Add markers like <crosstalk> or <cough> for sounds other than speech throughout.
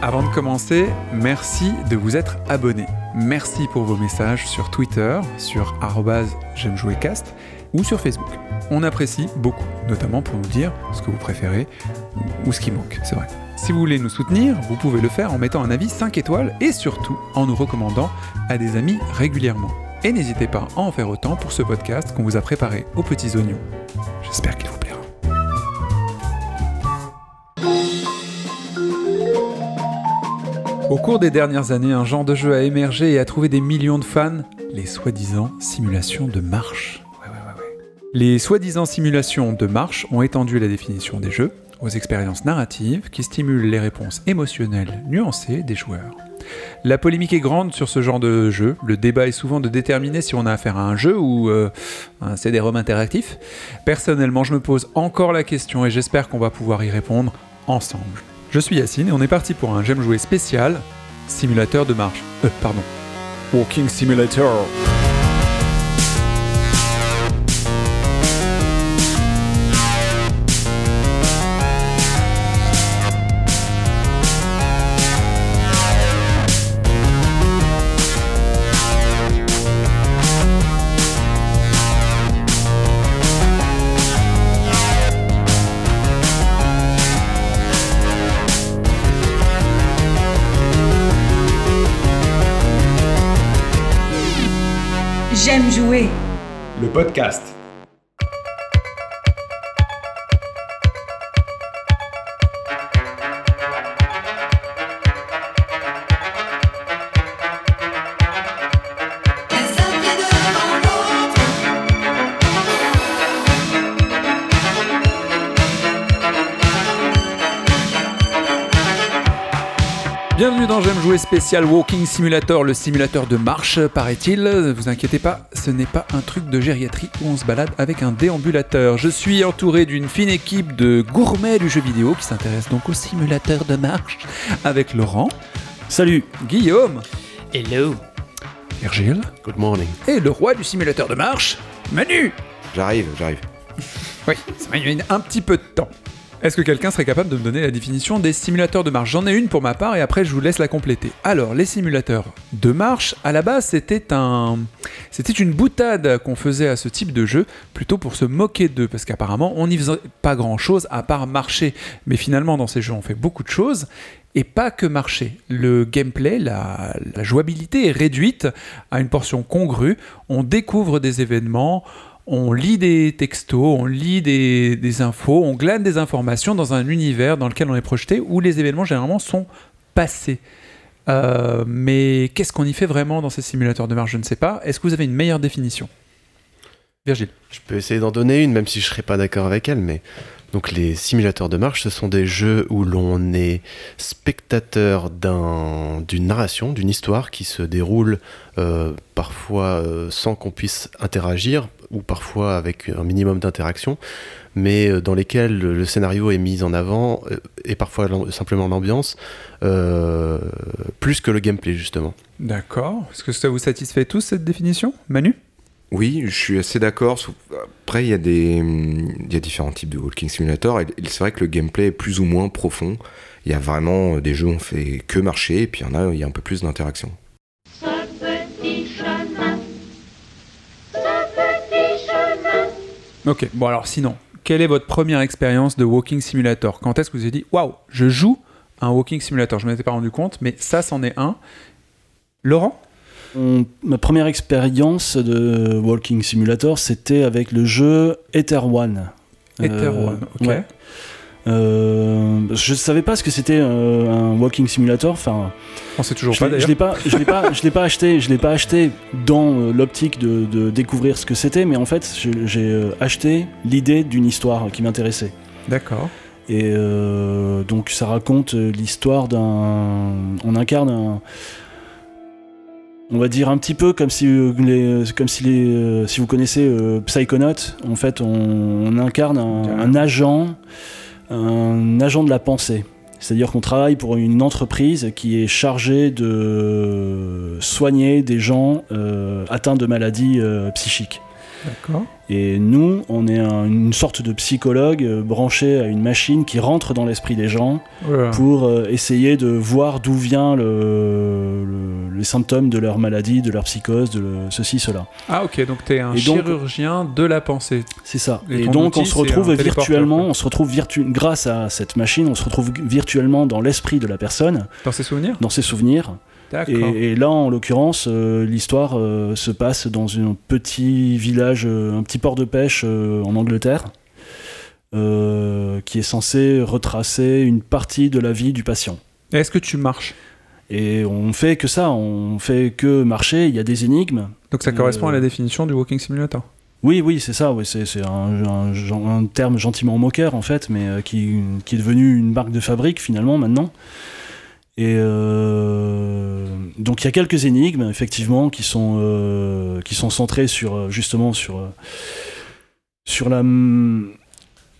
Avant de commencer, merci de vous être abonné. Merci pour vos messages sur Twitter, sur j'aime ou sur Facebook. On apprécie beaucoup, notamment pour nous dire ce que vous préférez ou ce qui manque, c'est vrai. Si vous voulez nous soutenir, vous pouvez le faire en mettant un avis 5 étoiles et surtout en nous recommandant à des amis régulièrement. Et n'hésitez pas à en faire autant pour ce podcast qu'on vous a préparé aux petits oignons. J'espère qu'il vous plaira. Au cours des dernières années, un genre de jeu a émergé et a trouvé des millions de fans, les soi-disant simulations de marche. Les soi-disant simulations de marche ont étendu la définition des jeux aux expériences narratives qui stimulent les réponses émotionnelles nuancées des joueurs. La polémique est grande sur ce genre de jeu. Le débat est souvent de déterminer si on a affaire à un jeu ou euh, un CD-ROM interactif. Personnellement, je me pose encore la question et j'espère qu'on va pouvoir y répondre ensemble. Je suis Yacine et on est parti pour un J'aime jouer spécial simulateur de marche. Euh, pardon. Walking Simulator. Podcast. Dans J'aime jouer spécial Walking Simulator, le simulateur de marche, paraît-il. Ne vous inquiétez pas, ce n'est pas un truc de gériatrie où on se balade avec un déambulateur. Je suis entouré d'une fine équipe de gourmets du jeu vidéo qui s'intéresse donc au simulateur de marche avec Laurent. Salut Guillaume. Hello. Virgile. Good morning. Et le roi du simulateur de marche, Manu. J'arrive, j'arrive. Oui, ça m'a mis un petit peu de temps. Est-ce que quelqu'un serait capable de me donner la définition des simulateurs de marche? J'en ai une pour ma part et après je vous laisse la compléter. Alors, les simulateurs de marche, à la base, c'était un, c'était une boutade qu'on faisait à ce type de jeu, plutôt pour se moquer d'eux, parce qu'apparemment, on n'y faisait pas grand-chose à part marcher. Mais finalement, dans ces jeux, on fait beaucoup de choses et pas que marcher. Le gameplay, la, la jouabilité est réduite à une portion congrue. On découvre des événements on lit des textos, on lit des, infos, on glane des informations dans un univers dans lequel on est projeté où les événements généralement sont passés. Euh, mais qu'est-ce qu'on y fait vraiment dans ces simulateurs de marche Je ne sais pas. Est-ce que vous avez une meilleure définition? Virgile Je peux essayer d'en donner une, même si je ne serais pas d'accord avec elle, mais donc les simulateurs de marche, ce sont des jeux où l'on est spectateur d'une narration, d'une histoire qui se déroule euh, parfois euh, sans qu'on puisse interagir ou parfois avec un minimum d'interaction, mais euh, dans lesquels le, scénario est mis en avant et parfois simplement l'ambiance, plus que le gameplay justement. D'accord. Est-ce que ça vous satisfait tous cette définition, Manu? Oui, je suis assez d'accord. Après, il y, a des, il y a différents types de Walking Simulator. Et c'est vrai que le gameplay est plus ou moins profond. Il y a vraiment des jeux où on fait que marcher, et puis il y en a, il y a un peu plus d'interaction. Ok, bon alors sinon, quelle est votre première expérience de Walking Simulator? Quand est-ce que vous avez dit, waouh, je joue un Walking Simulator? Je ne m'étais pas rendu compte, mais ça, c'en est un. Laurent? Ma première expérience de Walking Simulator, c'était avec le jeu Ether One. Ether euh, One, ok. Euh, je savais pas ce que c'était euh, un walking simulator. Enfin, on sait toujours pas. Je l'ai pas, je l'ai pas, je l'ai pas acheté. Je l'ai pas acheté dans l'optique de, découvrir ce que c'était, mais en fait, j'ai acheté l'idée d'une histoire qui m'intéressait. D'accord. Et donc, ça raconte l'histoire d'un. On incarne un on va dire un petit peu comme si, euh, les, comme si, les, euh, si vous connaissez euh, Psychonaut, en fait on, incarne un, agent, un agent de la pensée. C'est-à-dire qu'on travaille pour une entreprise qui est chargée de soigner des gens atteints de maladies psychiques. Et nous, on est un- une sorte de psychologue euh, branché à une machine qui rentre dans l'esprit des gens pour euh, essayer de voir d'où vient le, le- les symptômes de leur maladie, de leur psychose, de le- ceci, cela. Ah ok, donc t'es un Et donc- chirurgien de la pensée. C'est ça. Et donc outil, on se retrouve un virtuellement, on se retrouve virtu grâce à cette machine, on se retrouve virtuellement dans l'esprit de la personne, Dans ses souvenirs? Dans ses souvenirs. Et, et là, en l'occurrence, euh, l'histoire euh, se passe dans un petit village, euh, un petit port de pêche en Angleterre, qui est censé retracer une partie de la vie du patient. Est-ce que tu marches? Et on fait que ça, on fait que marcher, il y a des énigmes. Donc ça correspond à la définition du Walking Simulator? Oui, oui, c'est ça, oui, c'est un, un- un terme gentiment moqueur en fait, mais qui, qui est devenu une marque de fabrique finalement maintenant. Et euh, donc il y a quelques énigmes effectivement qui sont, euh, qui sont centrées sur euh, justement sur, sur, la,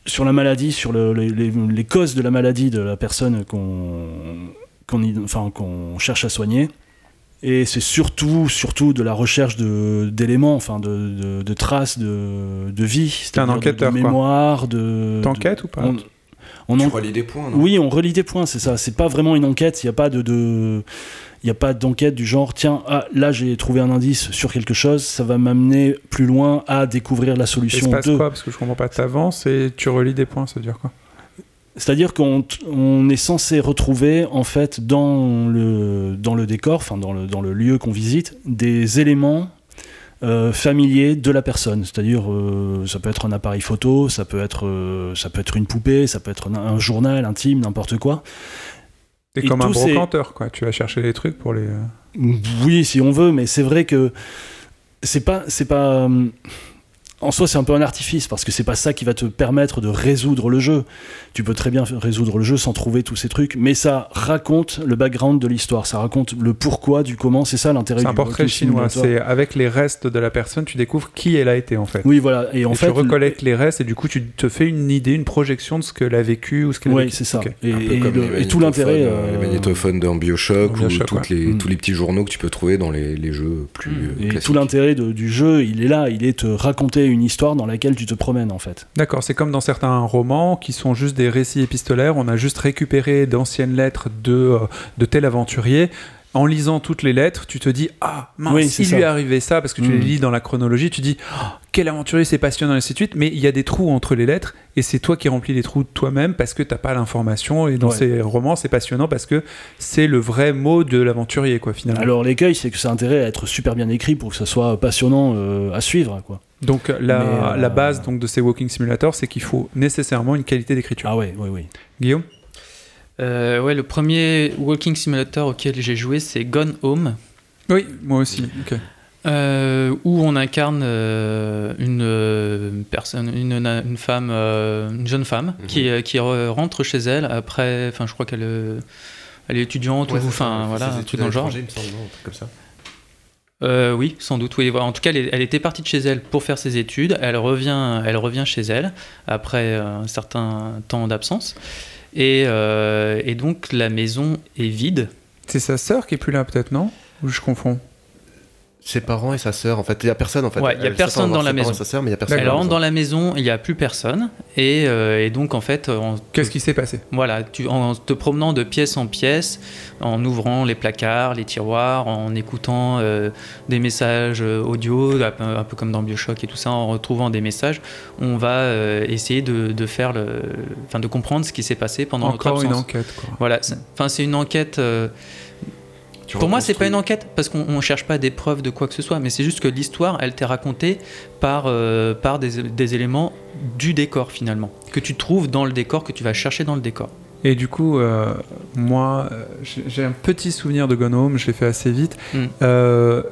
sur la maladie, sur le- les, causes de la maladie de la personne qu'on qu'on enfin, qu'on cherche à soigner. Et c'est surtout, surtout de la recherche d'éléments, enfin de, de- de traces de, de vie, un c'est-à-dire de- enquêteur, de, quoi. mémoire, de. T'enquêtes ou pas? on, on Tu en- relis des points, non? Oui, on relie des points, c'est ça. C'est pas vraiment une enquête. Il n'y a pas de, de- il y a pas d'enquête du genre tiens ah là j'ai trouvé un indice sur quelque chose, ça va m'amener plus loin à découvrir la Il se solution passe de. quoi? Parce que je comprends pas. T'avances et tu relis des points, ça veut dire quoi? C'est-à-dire qu'on t- on est censé retrouver en fait dans le, dans le décor, enfin dans le, dans le lieu qu'on visite, des éléments euh, familiers de la personne. C'est-à-dire euh, ça peut être un appareil photo, ça peut être, euh, ça peut être une poupée, ça peut être un, un journal intime, n'importe quoi. T'es comme un brocanteur, quoi. Tu vas chercher les trucs pour les. euh, Oui, si on veut, mais c'est vrai que c'est pas, c'est pas. En soi, c'est un peu un artifice parce que c'est pas ça qui va te permettre de résoudre le jeu. Tu peux très bien résoudre le jeu sans trouver tous ces trucs, mais ça raconte le background de l'histoire, ça raconte le pourquoi du comment. C'est ça l'intérêt C'est du un portrait chinois. C'est avec les restes de la personne, tu découvres qui elle a été en fait. Oui, voilà. Et en et fait, tu recollectes les restes et du coup tu te fais une idée, une projection de ce qu'elle a vécu ou ce qu'elle a Oui, vécu. c'est ça. Et, Un peu et comme le- les et tout l'intérêt. euh, euh, Les magnétophones dans Bioshock, Dans Bioshock, ou ouais. les, Mm. tous les petits journaux que tu peux trouver dans les, les jeux plus Mm. Et classiques. tout l'intérêt du jeu, il est là, il est te raconter une histoire dans laquelle tu te promènes en fait. D'accord, c'est comme dans certains romans qui sont juste des récits épistolaires. On a juste récupéré d'anciennes lettres de, euh, de tel aventurier. En lisant toutes les lettres, tu te dis Ah, mince, Oui, il ça. lui est arrivé ça, parce que tu Mm. les lis dans la chronologie. Tu dis Ah, Quel aventurier, c'est passionnant, et ainsi de suite. Mais il y a des trous entre les lettres, et c'est toi qui remplis les trous toi-même parce que t'as pas l'information. Et dans Ouais. ces romans, c'est passionnant parce que c'est le vrai mot de l'aventurier, quoi, finalement. Alors l'écueil, c'est que ça a intérêt à être super bien écrit pour que ça soit passionnant euh, à suivre, quoi. Donc la, euh, la base donc, de ces walking simulators, c'est qu'il faut nécessairement une qualité d'écriture. Ah ouais, oui, oui. Guillaume? Euh, ouais, le premier Walking Simulator auquel j'ai joué, c'est Gone Home, Oui, moi aussi. euh, où on incarne euh, une personne, une, une femme, euh, une jeune femme Mhm. qui, qui re- rentre chez elle après. Enfin, je crois qu'elle euh, elle est étudiante Ouais, ou enfin voilà, un études truc dans le genre. il me semble, non, un truc comme ça. Euh, oui, sans doute. Oui. Voilà. En tout cas, elle, était partie de chez elle pour faire ses études. Elle revient, elle revient chez elle après un certain temps d'absence. Et, euh, et donc la maison est vide. C'est sa sœur qui est plus là, peut-être, non? Ou je confonds? Ses parents et sa sœur, en fait. Il y a personne, en fait. Ouais, il y a Elle personne dans la ses parents maison. et sa sœur, mais il y a personne. Elle dans la rentre maison. dans la maison, il n'y a plus personne. Et, euh, et donc en fait, en, Qu'est-ce qui s'est passé? Voilà, tu, en te promenant de pièce en pièce, en ouvrant les placards, les tiroirs, en écoutant euh, des messages euh, audio, un peu, comme dans Bioshock et tout ça, en retrouvant des messages, on va euh, essayer de, de faire le, enfin de comprendre ce qui s'est passé pendant Encore notre une absence. enquête, quoi. Voilà, enfin c'est une enquête. Tu pour moi, c'est pas une enquête parce qu'on on cherche pas des preuves de quoi que ce soit, mais c'est juste que l'histoire, elle t'est racontée par, euh, par des, des éléments du décor finalement, que tu trouves dans le décor, que tu vas chercher dans le décor. Et du coup, euh, moi, euh, j'ai j'ai un petit souvenir de Gone Home, je l'ai fait assez vite. Mm. Euh,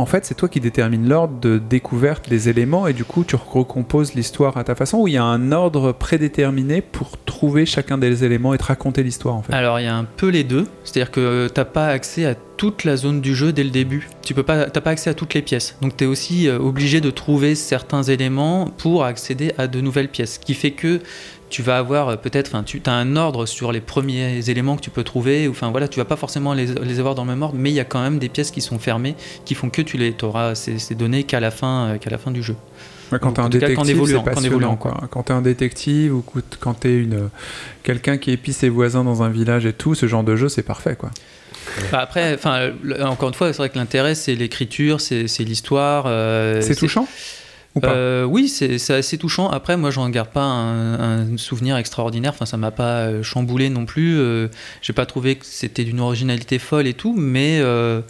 en fait, c'est toi qui détermines l'ordre de découverte des éléments et du coup, tu recomposes l'histoire à ta façon ou il y a un ordre prédéterminé pour trouver chacun des éléments et te raconter l'histoire en fait? Alors il y a un peu les deux, c'est-à-dire que t'as pas accès à toute la zone du jeu dès le début. Tu peux pas, pas accès à toutes les pièces. Donc tu es aussi euh, obligé de trouver certains éléments pour accéder à de nouvelles pièces. Ce qui fait que tu vas avoir euh, peut-être, enfin, tu as un ordre sur les premiers éléments que tu peux trouver. ou, Enfin voilà, tu vas pas forcément les, les avoir dans le même ordre, mais il y a quand même des pièces qui sont fermées, qui font que tu les auras ces, ces données qu'à la fin, euh, qu'à la fin du jeu. Ouais, quand Donc, t'es un détective, c'est passionnant, quoi. Quand t'es un détective ou quand t'es une quelqu'un qui épie ses voisins dans un village et tout, ce genre de jeu, c'est parfait, quoi. Bah, après, enfin, encore une fois, c'est vrai que l'intérêt c'est l'écriture, c'est c'est l'histoire. euh, c'est touchant? Ou pas Euh, oui, c'est assez touchant. Après, moi, j'en garde pas un, un souvenir extraordinaire. Enfin, ça m'a pas euh, chamboulé non plus. Euh, J'ai pas trouvé que c'était d'une originalité folle et tout, mais euh,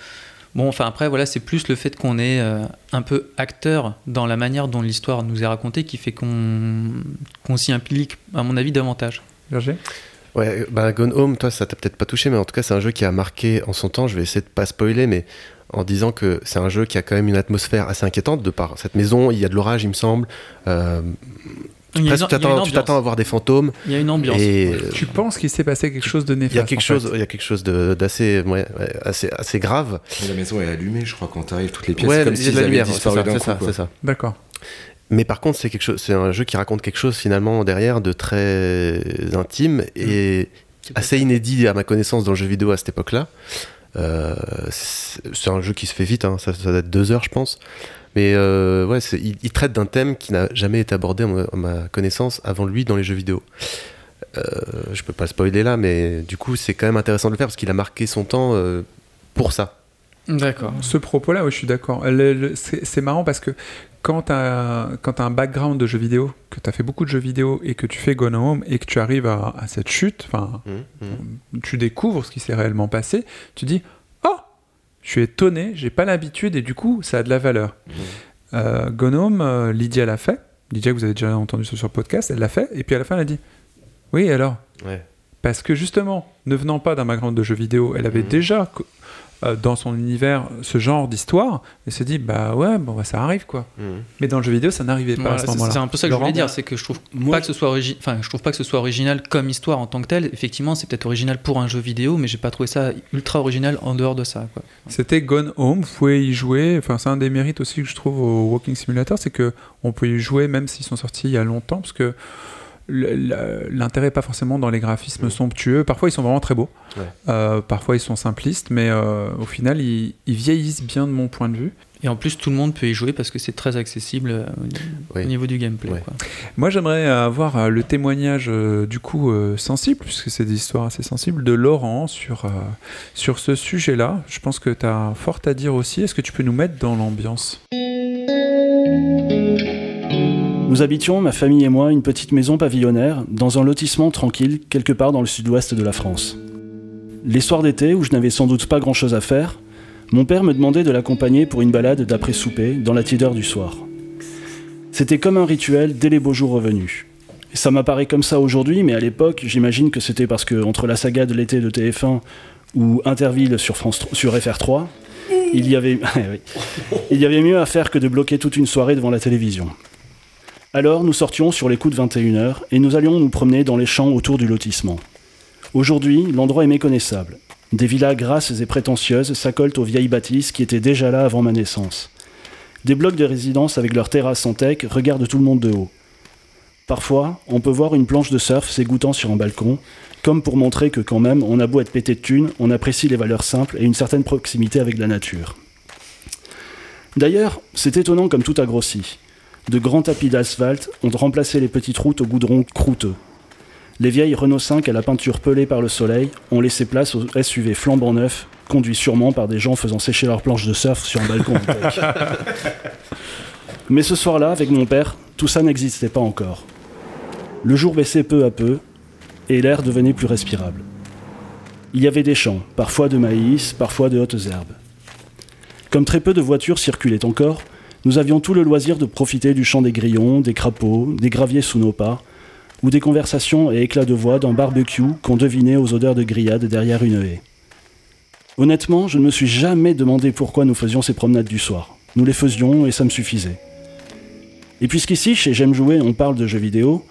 bon, enfin après, voilà, c'est plus le fait qu'on est euh, un peu acteur dans la manière dont l'histoire nous est racontée qui fait qu'on qu'on s'y implique, à mon avis, davantage. Berger? Ouais, bah Gone Home, toi, ça t'a peut-être pas touché, mais en tout cas, c'est un jeu qui a marqué en son temps. Je vais essayer de pas spoiler, mais en disant que c'est un jeu qui a quand même une atmosphère assez inquiétante de par cette maison. Il y a de l'orage, il me semble. Euh, tu t'attends- à voir des fantômes. Il y a une ambiance. Et Tu penses qu'il s'est passé quelque chose de néfaste il y a quelque chose, il y a quelque chose de- d'assez, ouais, ouais, assez, assez grave. Mais La maison est allumée, je crois, quand t'arrives, toutes les pièces. ouais, comme la lumière, c'est disparu ça, d'un c'est coup, c'est ça. D'accord. Mais par contre, c'est quelque chose, c'est un jeu qui raconte quelque chose finalement derrière de très intime et assez inédit à ma connaissance dans le jeu vidéo à cette époque-là. Euh, c'est un jeu qui se fait vite, hein, ça, être deux heures, je pense. Mais euh, ouais, il, il traite d'un thème qui n'a jamais été abordé à ma, à ma connaissance avant lui dans les jeux vidéo. Euh, je peux pas le spoiler là, mais du coup, c'est quand même intéressant de le faire parce qu'il a marqué son temps euh, pour ça. D'accord. Ce propos-là, oui, je suis d'accord. C'est marrant parce que quand tu as, un background de jeux vidéo, que tu as fait beaucoup de jeux vidéo et que tu fais Gone Home et que tu arrives à, à cette chute, enfin, Mmh, mmh. tu découvres ce qui s'est réellement passé, tu dis Oh Je suis étonné, j'ai pas l'habitude et du coup, ça a de la valeur. Euh, Gone Home, euh, Lydia l'a fait. Lydia, vous avez déjà entendu sur le podcast, elle l'a fait et puis à la fin, elle a dit Oui, alors? Ouais. Parce que justement, ne venant pas d'un background de jeux vidéo, elle avait Mhm. déjà euh, dans son univers ce genre d'histoire, elle se dit bah ouais, bon bah, ça arrive quoi. Mmh. Mais dans le jeu vidéo, ça n'arrivait pas Voilà, à ce c'est moment-là. c'est un peu ça que je voulais dire, c'est que je trouve Moi, pas que ce soit origi- enfin, je trouve pas que ce soit original comme histoire en tant que tel. Effectivement, c'est peut-être original pour un jeu vidéo, mais j'ai pas trouvé ça ultra original en dehors de ça. Quoi. C'était Gone Home, vous pouvez y jouer. Enfin, c'est un des mérites aussi que je trouve au Walking Simulator, c'est que on peut y jouer même s'ils sont sortis il y a longtemps, parce que l'intérêt n'est pas forcément dans les graphismes somptueux. Parfois, ils sont vraiment très beaux. Ouais. Euh, parfois, ils sont simplistes, mais euh, au final, ils, ils vieillissent bien de mon point de vue. Et en plus, tout le monde peut y jouer parce que c'est très accessible euh, au niveau du gameplay. Ouais. quoi. Moi, j'aimerais avoir le témoignage euh, du coup sensible, puisque c'est des histoires assez sensibles, de Laurent sur, sur ce sujet-là. Je pense que tu as fort à dire aussi. Est-ce que tu peux nous mettre dans l'ambiance? Nous habitions, ma famille et moi, une petite maison pavillonnaire dans un lotissement tranquille quelque part dans le sud-ouest de la France. Les soirs d'été, où je n'avais sans doute pas grand-chose à faire, mon père me demandait de l'accompagner pour une balade d'après-souper dans la tiédeur du soir. C'était comme un rituel dès les beaux jours revenus. Ça m'apparaît comme ça aujourd'hui, mais à l'époque, j'imagine que c'était parce que entre la saga de l'été de TF1 ou Interville sur, France, sur FR3, il y, avait, <laughs> il y avait mieux à faire que de bloquer toute une soirée devant la télévision. Alors nous sortions sur les coups de 21h et nous allions nous promener dans les champs autour du lotissement. Aujourd'hui, l'endroit est méconnaissable. Des villas grasses et prétentieuses s'accolent aux vieilles bâtisses qui étaient déjà là avant ma naissance. Des blocs de résidence avec leurs terrasses en teck regardent tout le monde de haut. Parfois, on peut voir une planche de surf s'égouttant sur un balcon, comme pour montrer que quand même, on a beau être pété de thunes, on apprécie les valeurs simples et une certaine proximité avec la nature. D'ailleurs, c'est étonnant comme tout a grossi. De grands tapis d'asphalte ont remplacé les petites routes au goudron croûteux. Les vieilles Renault 5 à la peinture pelée par le soleil ont laissé place aux SUV flambant neufs, conduits sûrement par des gens faisant sécher leurs planches de surf sur un balcon en. Mais ce soir-là, avec mon père, tout ça n'existait pas encore. Le jour baissait peu à peu, et l'air devenait plus respirable. Il y avait des champs, parfois de maïs, parfois de hautes herbes. Comme très peu de voitures circulaient encore, nous avions tout le loisir de profiter du chant des grillons, des crapauds, des graviers sous nos pas, ou des conversations et éclats de voix d'un barbecue qu'on devinait aux odeurs de grillade derrière une haie. Honnêtement, je ne me suis jamais demandé pourquoi nous faisions ces promenades du soir. Nous les faisions et ça me suffisait. Et puisqu'ici, chez J'aime jouer, on parle de jeux vidéo,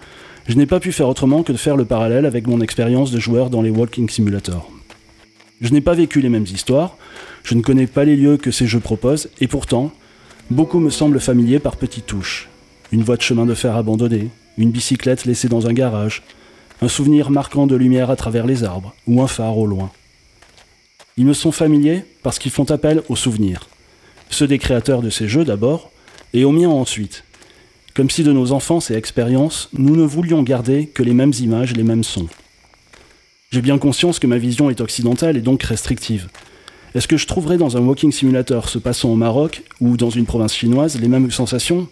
je n'ai pas pu faire autrement que de faire le parallèle avec mon expérience de joueur dans les Walking Simulator. Je n'ai pas vécu les mêmes histoires, je ne connais pas les lieux que ces jeux proposent, et pourtant, beaucoup me semblent familiers par petites touches. Une voie de chemin de fer abandonnée, une bicyclette laissée dans un garage, un souvenir marquant de lumière à travers les arbres, ou un phare au loin. Ils me sont familiers parce qu'ils font appel aux souvenirs. Ceux des créateurs de ces jeux d'abord, et aux miens ensuite. Comme si de nos enfances et expériences, nous ne voulions garder que les mêmes images, les mêmes sons. J'ai bien conscience que ma vision est occidentale et donc restrictive. Est-ce que je trouverai dans un walking simulator se passant au Maroc ou dans une province chinoise les mêmes sensations?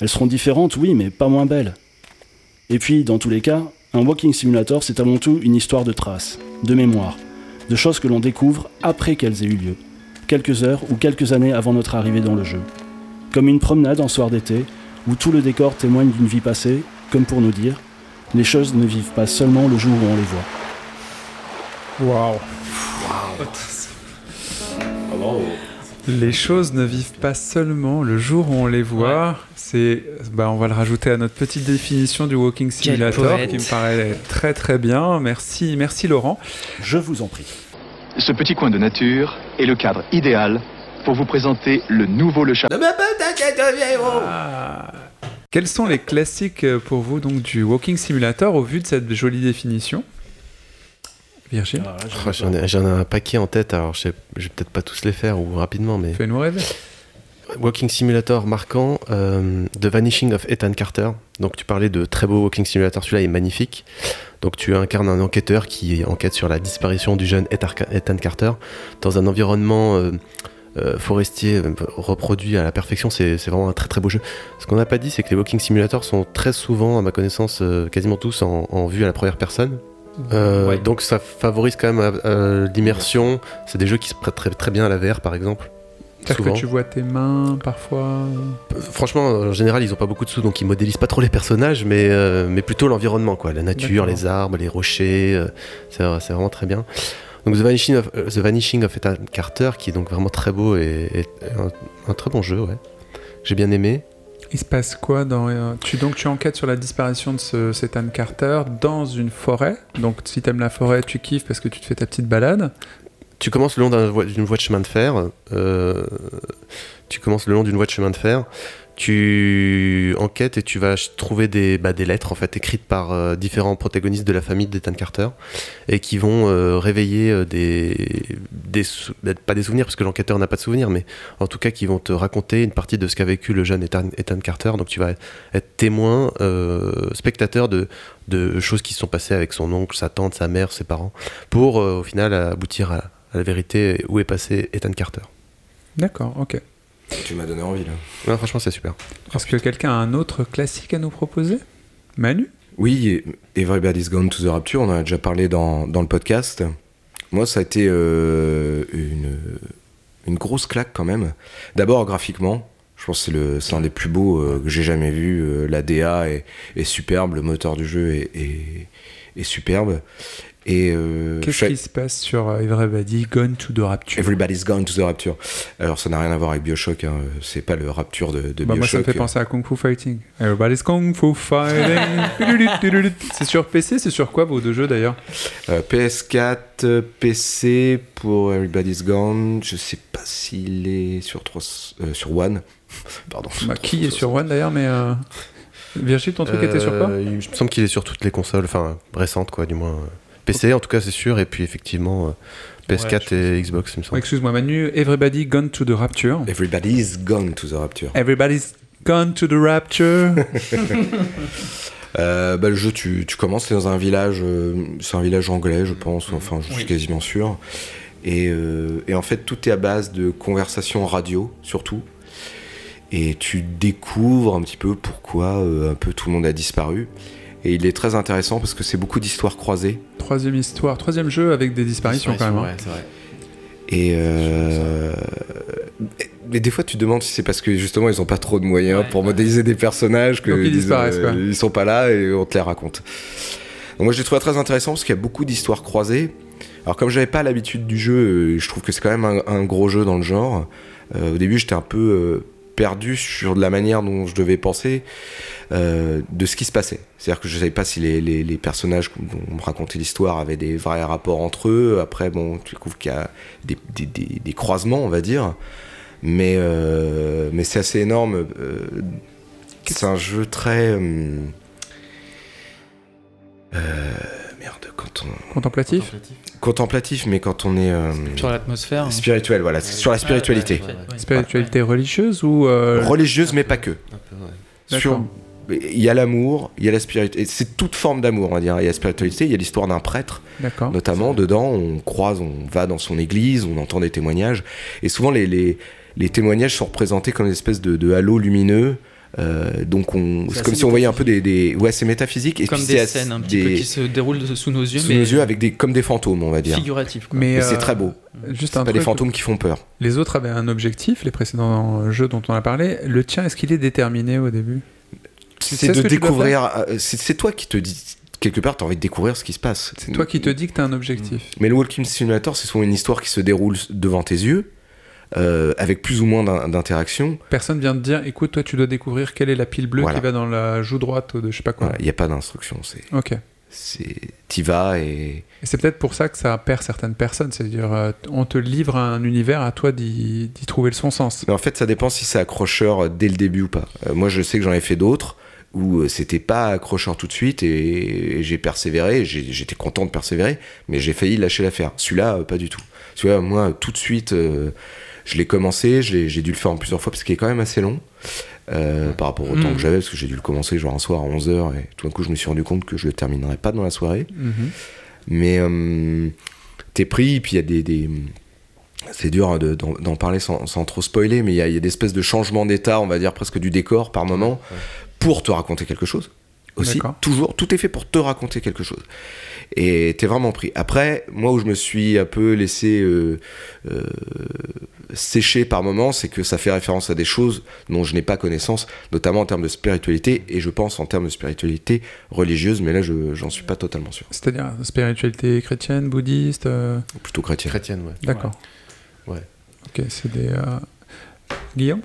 Elles seront différentes, oui, mais pas moins belles. Et puis, dans tous les cas, un walking simulator, c'est avant tout une histoire de traces, de mémoire, de choses que l'on découvre après qu'elles aient eu lieu, quelques heures ou quelques années avant notre arrivée dans le jeu. Comme une promenade en soir d'été, où tout le décor témoigne d'une vie passée, comme pour nous dire, les choses ne vivent pas seulement le jour où on les voit. Waouh. Les choses ne vivent pas seulement le jour où on les voit. C'est, bah, on va le rajouter à notre petite définition du walking simulator, qui me paraît très très bien. Merci, merci Laurent. Je vous en prie. Ce petit coin de nature est le cadre idéal pour vous présenter le nouveau Le Chat. Ah. Quels sont les classiques pour vous donc du walking simulator au vu de cette jolie définition? Virgile, Oh, J'en ai, j'en ai un paquet en tête, alors je, sais- je vais peut-être pas tous les faire ou rapidement, mais fais-nous rêver. Walking Simulator marquant, euh, The Vanishing of Ethan Carter. Donc tu parlais de très beau Walking Simulator, celui-là est magnifique. Donc tu incarnes un enquêteur qui enquête sur la disparition du jeune Ethan Carter dans un environnement euh, euh, forestier reproduit à la perfection. C'est c'est vraiment un très très beau jeu. Ce qu'on n'a pas dit, c'est que les Walking Simulators sont très souvent, à ma connaissance, euh, quasiment tous en, en vue à la première personne. Euh, Ouais. Donc ça favorise quand même euh, l'immersion. C'est des jeux qui se prêtent très, très bien à la VR par exemple. C'est-à-dire Souvent. que tu vois tes mains parfois. Euh, Franchement, en général, ils ont pas beaucoup de sous, donc ils modélisent pas trop les personnages, mais, euh, mais plutôt l'environnement, quoi. La nature, les arbres, les rochers, euh, c'est c'est vraiment très bien. Donc The Vanishing of, euh, The Vanishing of Ethan Carter, qui est donc vraiment très beau et, et un, un très bon jeu, ouais. J'ai bien aimé. Il se passe quoi dans euh, tu donc tu enquêtes sur la disparition de ce, cet Anne Carter dans une forêt. Donc si t'aimes la forêt, tu kiffes parce que tu te fais ta petite balade. Tu commences le long d'une voie de chemin de fer. euh, tu commences le long d'une voie de chemin de fer. Tu enquêtes et tu vas trouver des, bah, des lettres en fait écrites par euh, différents protagonistes de la famille d'Ethan Carter et qui vont euh, réveiller euh, des, bah, pas des souvenirs parce que l'enquêteur n'a pas de souvenirs, mais en tout cas qui vont te raconter une partie de ce qu'a vécu le jeune Ethan, Carter. Donc tu vas être témoin, spectateur de, choses qui se sont passées avec son oncle, sa tante, sa mère, ses parents, pour au final aboutir à, à la vérité où est passé Ethan Carter. D'accord, ok. Tu m'as donné envie là. Ouais, franchement, c'est super. Est-ce que quelqu'un a un autre classique à nous proposer? Manu? Oui, Everybody's Gone to the Rapture, on en a déjà parlé dans, dans le podcast. Moi, ça a été euh, une, une grosse claque quand même. D'abord, graphiquement, je pense que c'est le- c'est un des plus beaux euh, que j'ai jamais vu. Euh, La DA est, est superbe, le moteur du jeu est, est- est superbe. Et euh, Qu'est-ce qui se passe sur euh, Everybody Gone to the Rapture? Everybody's Gone to the Rapture. Alors, ça n'a rien à voir avec Bioshock, hein. c'est pas le Rapture de, de Bah, moi ça me Bioshock. fait penser à Kung Fu Fighting. Everybody's Kung Fu Fighting. <laughs> c'est sur PC, c'est sur quoi vos deux jeux d'ailleurs? Euh, PS4, euh, PC pour Everybody's Gone. Je sais pas s'il est sur 3, euh, sur One. <laughs> Pardon. Bah, Qui est sur One d'ailleurs, mais. Euh... Virgile, ton truc était sur quoi? Euh, Il me semble qu'il est sur toutes les consoles, enfin récentes quoi, du moins. PC en tout cas, c'est sûr, et puis effectivement euh, PS4 et Xbox, il me Ouais, semble. Excuse-moi Manu, Everybody Gone to the Rapture. Everybody's Gone to the Rapture. Everybody's Gone to the Rapture. <laughs> Euh, bah, le jeu, tu, tu commences, c'est dans un village, euh, c'est un village anglais, je pense, enfin, je suis quasiment sûr. Et, euh, et en fait, tout est à base de conversations radio, surtout. Et tu découvres un petit peu pourquoi euh, un peu tout le monde a disparu. Et il est très intéressant parce que c'est beaucoup d'histoires croisées. troisième histoire, troisième jeu avec des disparitions quand même. hein. Ouais, c'est vrai. Et euh... Mais des fois, tu te demandes si c'est parce que justement, ils ont pas trop de moyens pour modéliser des personnages que Donc ils disparaissent, quoi. ils sont pas là et on te les raconte. Donc moi, je l'ai trouvé très intéressant parce qu'il y a beaucoup d'histoires croisées. Alors comme j'avais pas l'habitude du jeu, euh, je trouve que c'est quand même un, un gros jeu dans le genre. Euh, au début, j'étais un peu euh, perdu sur de la manière dont je devais penser euh, de ce qui se passait. C'est-à-dire que je savais pas si les, les- les personnages dont on me racontait l'histoire avaient des vrais rapports entre eux. Après, bon, tu découvres qu'il y a des, des- des- des croisements, on va dire. Mais, euh, mais c'est assez énorme. euh, c'est un jeu très... merde, quand on. Contemplatif Contemplatif, mais quand on est. euh, Sur l'atmosphère. hein. spirituel, voilà, c'est sur la spiritualité. Ouais, ouais, ouais. Spiritualité religieuse ou. euh, Religieuse, mais pas que. Peu. Sur- Il y a l'amour, il y a la spiritualité. C'est toute forme d'amour, on va dire. Il y a la spiritualité, il y a l'histoire d'un prêtre, notamment. Dedans, on croise, on va dans son église, on entend des témoignages. Et souvent, les, les, les témoignages sont représentés comme une espèce de, de halo lumineux. Euh, donc, on, C'est comme si on voyait un peu des. des ouais, c'est métaphysique. Et Comme puis des c'est scènes un des- petit peu qui se déroulent sous nos yeux, sous mais nos yeux avec des, comme des fantômes, on va dire. figuratifs. quoi. Mais c'est euh, très beau. Juste C'est un pas des fantômes qui font peur. Les autres avaient un objectif, les précédents jeux dont on a parlé. Le tien, est-ce qu'il est déterminé au début? Tu C'est ce de tu découvrir. euh, C'est c'est toi qui te dis. Quelque part, t'as envie de découvrir ce qui se passe. C'est toi qui te dis que t'as un objectif. Mais le Walking Simulator, c'est souvent une histoire qui se déroule devant tes yeux, euh, avec plus ou moins d'in- d'interaction. Personne vient te dire, écoute, toi, tu dois découvrir quelle est la pile bleue Voilà. qui va dans la joue droite de je sais pas quoi. Voilà, Il n'y a pas d'instruction. C'est, Ok. c'est, t'y vas et Et c'est peut-être pour ça que ça perd certaines personnes. C'est-à-dire, euh, on te livre un univers, à toi d'y trouver le son sens. Mais en fait, ça dépend si c'est accrocheur euh, dès le début ou pas. Euh, moi, je sais que j'en ai fait d'autres où c'était pas accrocheur tout de suite et, et j'ai persévéré. J'étais content de persévérer, mais j'ai failli lâcher l'affaire. Celui-là, pas du tout. Celui-là, moi, tout de suite, euh, je l'ai commencé. J'ai dû le faire en plusieurs fois parce qu'il est quand même assez long. euh, par rapport au temps Mhm. que j'avais, parce que j'ai dû le commencer genre un soir à 11h, et tout d'un coup je me suis rendu compte que je le terminerais pas dans la soirée. Mhm. Mais euh, t'es pris, puis il y a des. des- c'est dur de- d'en parler sans, sans trop spoiler, mais il y a, il y a des espèces de changements d'état, on va dire presque du décor par moment, pour te raconter quelque chose. Aussi, toujours, tout est fait pour te raconter quelque chose. Et t'es vraiment pris. Après, moi où je me suis un peu laissé euh, euh, sécher par moments, c'est que ça fait référence à des choses dont je n'ai pas connaissance, notamment en termes de spiritualité, et je pense en termes de spiritualité religieuse, mais là je j'en suis pas totalement sûr. C'est-à-dire, spiritualité chrétienne, bouddhiste. euh, Plutôt chrétien. Chrétienne, ouais. D'accord. Ouais. Ok, c'est des. euh, Guillaume?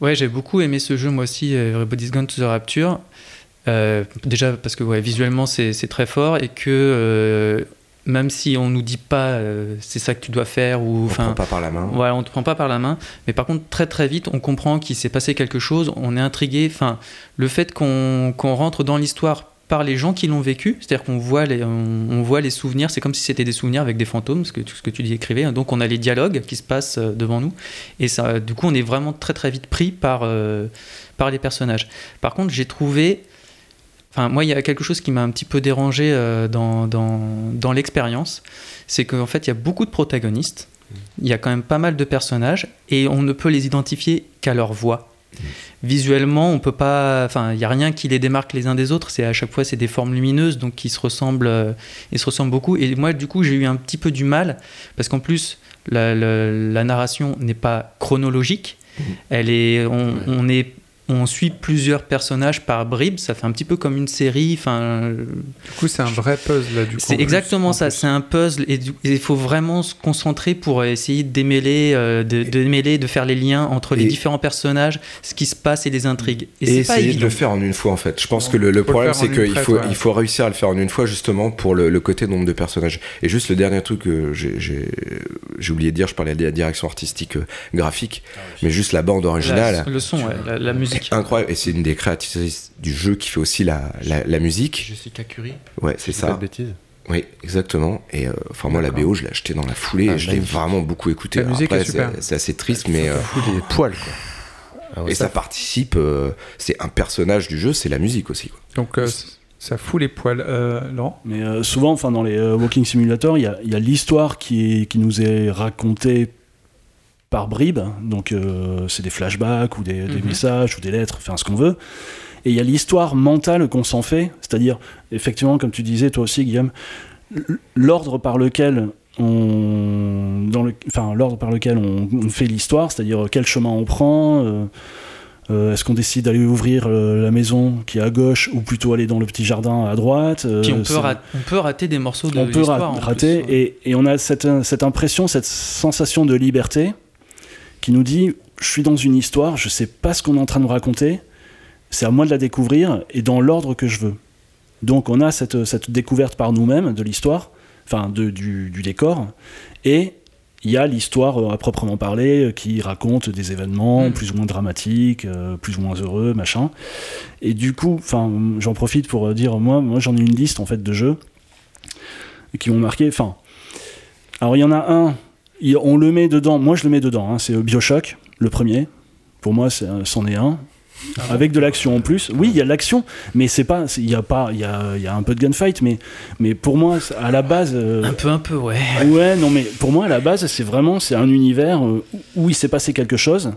Ouais, j'ai beaucoup aimé ce jeu, moi aussi, euh, Everybody's Gone to the Rapture. Euh, déjà parce que ouais, visuellement c'est c'est très fort et que euh, même si on nous dit pas euh, c'est ça que tu dois faire ou On enfin prend pas par la main. voilà on te prend pas par la main. Mais par contre très très vite on comprend qu'il s'est passé quelque chose. On est intrigué. Enfin le fait qu'on rentre dans l'histoire par les gens qui l'ont vécu, c'est-à-dire qu'on voit les, on, on voit les souvenirs, c'est comme si c'était des souvenirs avec des fantômes, ce que, tout ce que tu dis écrivais, donc on a les dialogues qui se passent euh, devant nous, et ça, du coup on est vraiment très très vite pris par, euh, par les personnages. Par contre j'ai trouvé, enfin moi il y a quelque chose qui m'a un petit peu dérangé euh, dans, dans, dans l'expérience, c'est qu'en fait il y a beaucoup de protagonistes, il y a quand même pas mal de personnages, et on ne peut les identifier qu'à leur voix. Visuellement, on peut pas, enfin, il y a rien qui les démarque les uns des autres. C'est à chaque fois c'est des formes lumineuses, donc qui se ressemblent, euh, ils se ressemblent beaucoup. Et moi, du coup, j'ai eu un petit peu du mal parce qu'en plus, la, la- la narration n'est pas chronologique. Elle est, on, on est, on suit plusieurs personnages par bribes. Ça fait un petit peu comme une série. Enfin, Du coup, c'est un vrai puzzle, là, du coup. c'est exactement en ça, c'est un puzzle et il faut vraiment se concentrer pour essayer de démêler, euh, de, de démêler, de faire les liens entre les Et- différents personnages, ce qui se passe et les intrigues. Et, Et, c'est pas essayer de le faire en une fois en fait. Je pense que le, problème c'est qu'il faut, ouais. il faut réussir à le faire en une fois justement pour le, le côté nombre de personnages. Et juste le dernier truc que j'ai- oublié de dire, je parlais de la direction artistique euh, graphique, mais juste la bande originale. La- le son, ouais, la, la musique. Incroyable, et c'est une des créatrices du jeu qui fait aussi la, la, la musique. Jessica Curie Ouais, c'est dis Pas ça. de bêtises. Oui, exactement. Et euh, enfin, moi, la. BO, je l'ai acheté dans la foulée Ah, et je l'ai vraiment beaucoup écouté. La musique après, est super. c'est- assez triste, mais. euh, des poils, quoi. Ah ouais, <laughs> et ça participe, euh, c'est un personnage du jeu, c'est la musique aussi. Quoi. Donc, euh, ça fout les poils. Euh, Laurent Mais euh, souvent, enfin, dans les euh, Walking Simulator, il y a, il y a l'histoire qui, qui nous est racontée par bribes. Donc, euh, c'est des flashbacks ou des, des Mhm. messages ou des lettres, enfin, ce qu'on veut. Et il y a l'histoire mentale qu'on s'en fait, c'est-à-dire, effectivement, comme tu disais toi aussi, Guillaume, l'ordre par lequel on, dans le, enfin, l'ordre par lequel on, on fait l'histoire, c'est-à-dire quel chemin on prend. euh, euh, Est-ce qu'on décide d'aller ouvrir euh, la maison qui est à gauche ou plutôt aller dans le petit jardin à droite euh, Puis on peut, c'est- rat- on peut rater des morceaux de on peut rater plus, ouais. et, et on a cette, cette impression, cette sensation de liberté qui nous dit je suis dans une histoire, je sais pas ce qu'on est en train de me raconter, c'est à moi de la découvrir et dans l'ordre que je veux. Donc on a cette, cette découverte par nous-mêmes de l'histoire, enfin de- du, du décor, et il y a l'histoire euh, à proprement parler euh, qui raconte des événements Mm. plus ou moins dramatiques, euh, plus ou moins heureux, machin. Et du coup, enfin, j'en profite pour dire, moi, moi j'en ai une liste en fait de jeux qui m'ont marqué. Enfin, alors il y en a un, il- on le met dedans. Moi, je le mets dedans. hein, c'est euh, Bioshock, le premier. Pour moi, euh, c'en est un. Avec de l'action en plus. Oui, il y a de l'action, mais c'est pas. Il y a pas. Il y a, il y a un peu de gunfight, mais, mais pour moi, à la base. euh, Un peu, un peu, ouais. Ouais, non, mais pour moi, à la base, c'est vraiment c'est un univers euh, où- où il s'est passé quelque chose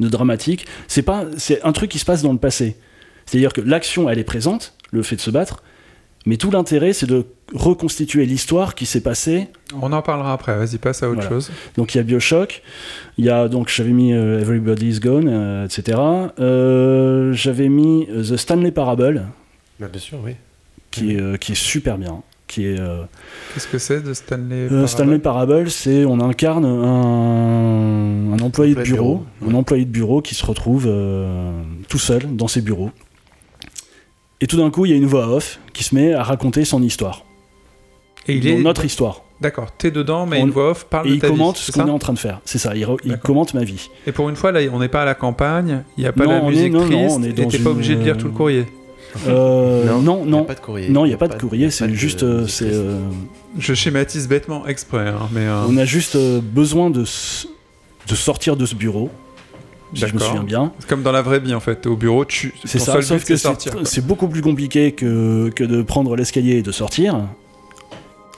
de dramatique. C'est pas, c'est un truc qui se passe dans le passé. C'est-à-dire que l'action, elle est présente, le fait de se battre, mais tout l'intérêt, c'est de reconstituer l'histoire qui s'est passée. On en parlera après, vas-y, passe à autre Voilà. chose. Donc il y a Bioshock, il y a donc j'avais mis euh, Everybody's Gone, euh, etc. Euh, j'avais mis euh, The Stanley Parable, Bah, bien sûr, oui. qui est, euh, qui est super bien, qui est euh, Qu'est-ce que c'est de Stanley Euh, Parable Stanley Parable, c'est on incarne un, un employé de bureau, bureau, un employé de bureau qui se retrouve euh, tout seul dans ses bureaux. Et tout d'un coup, il y a une voix off qui se met à raconter son histoire, Et il est notre histoire. D'accord, t'es dedans, mais On- une voix off parle Et de il ta vie, commente ce qu'on est en train de faire. C'est ça, il, re- il commente ma vie. Et pour une fois, là, on n'est pas à la campagne, il n'y a pas Non, la on est- musique non, non, triste, on est et t'es pas une- obligé de lire tout le courrier. Euh, <laughs> non, il n'y non, a pas de courrier. non, il n'y a pas de courrier, c'est pas de juste, euh, musique c'est, euh, Je schématise bêtement exprès, hein, mais... euh, on a juste euh, besoin de, s- de sortir de ce bureau. Si je me souviens bien. C'est comme dans la vraie vie, en fait. Au bureau, tu... C'est ça, seul sauf but, que c'est sortir. c'est c'est beaucoup plus compliqué que, que de prendre l'escalier et de sortir.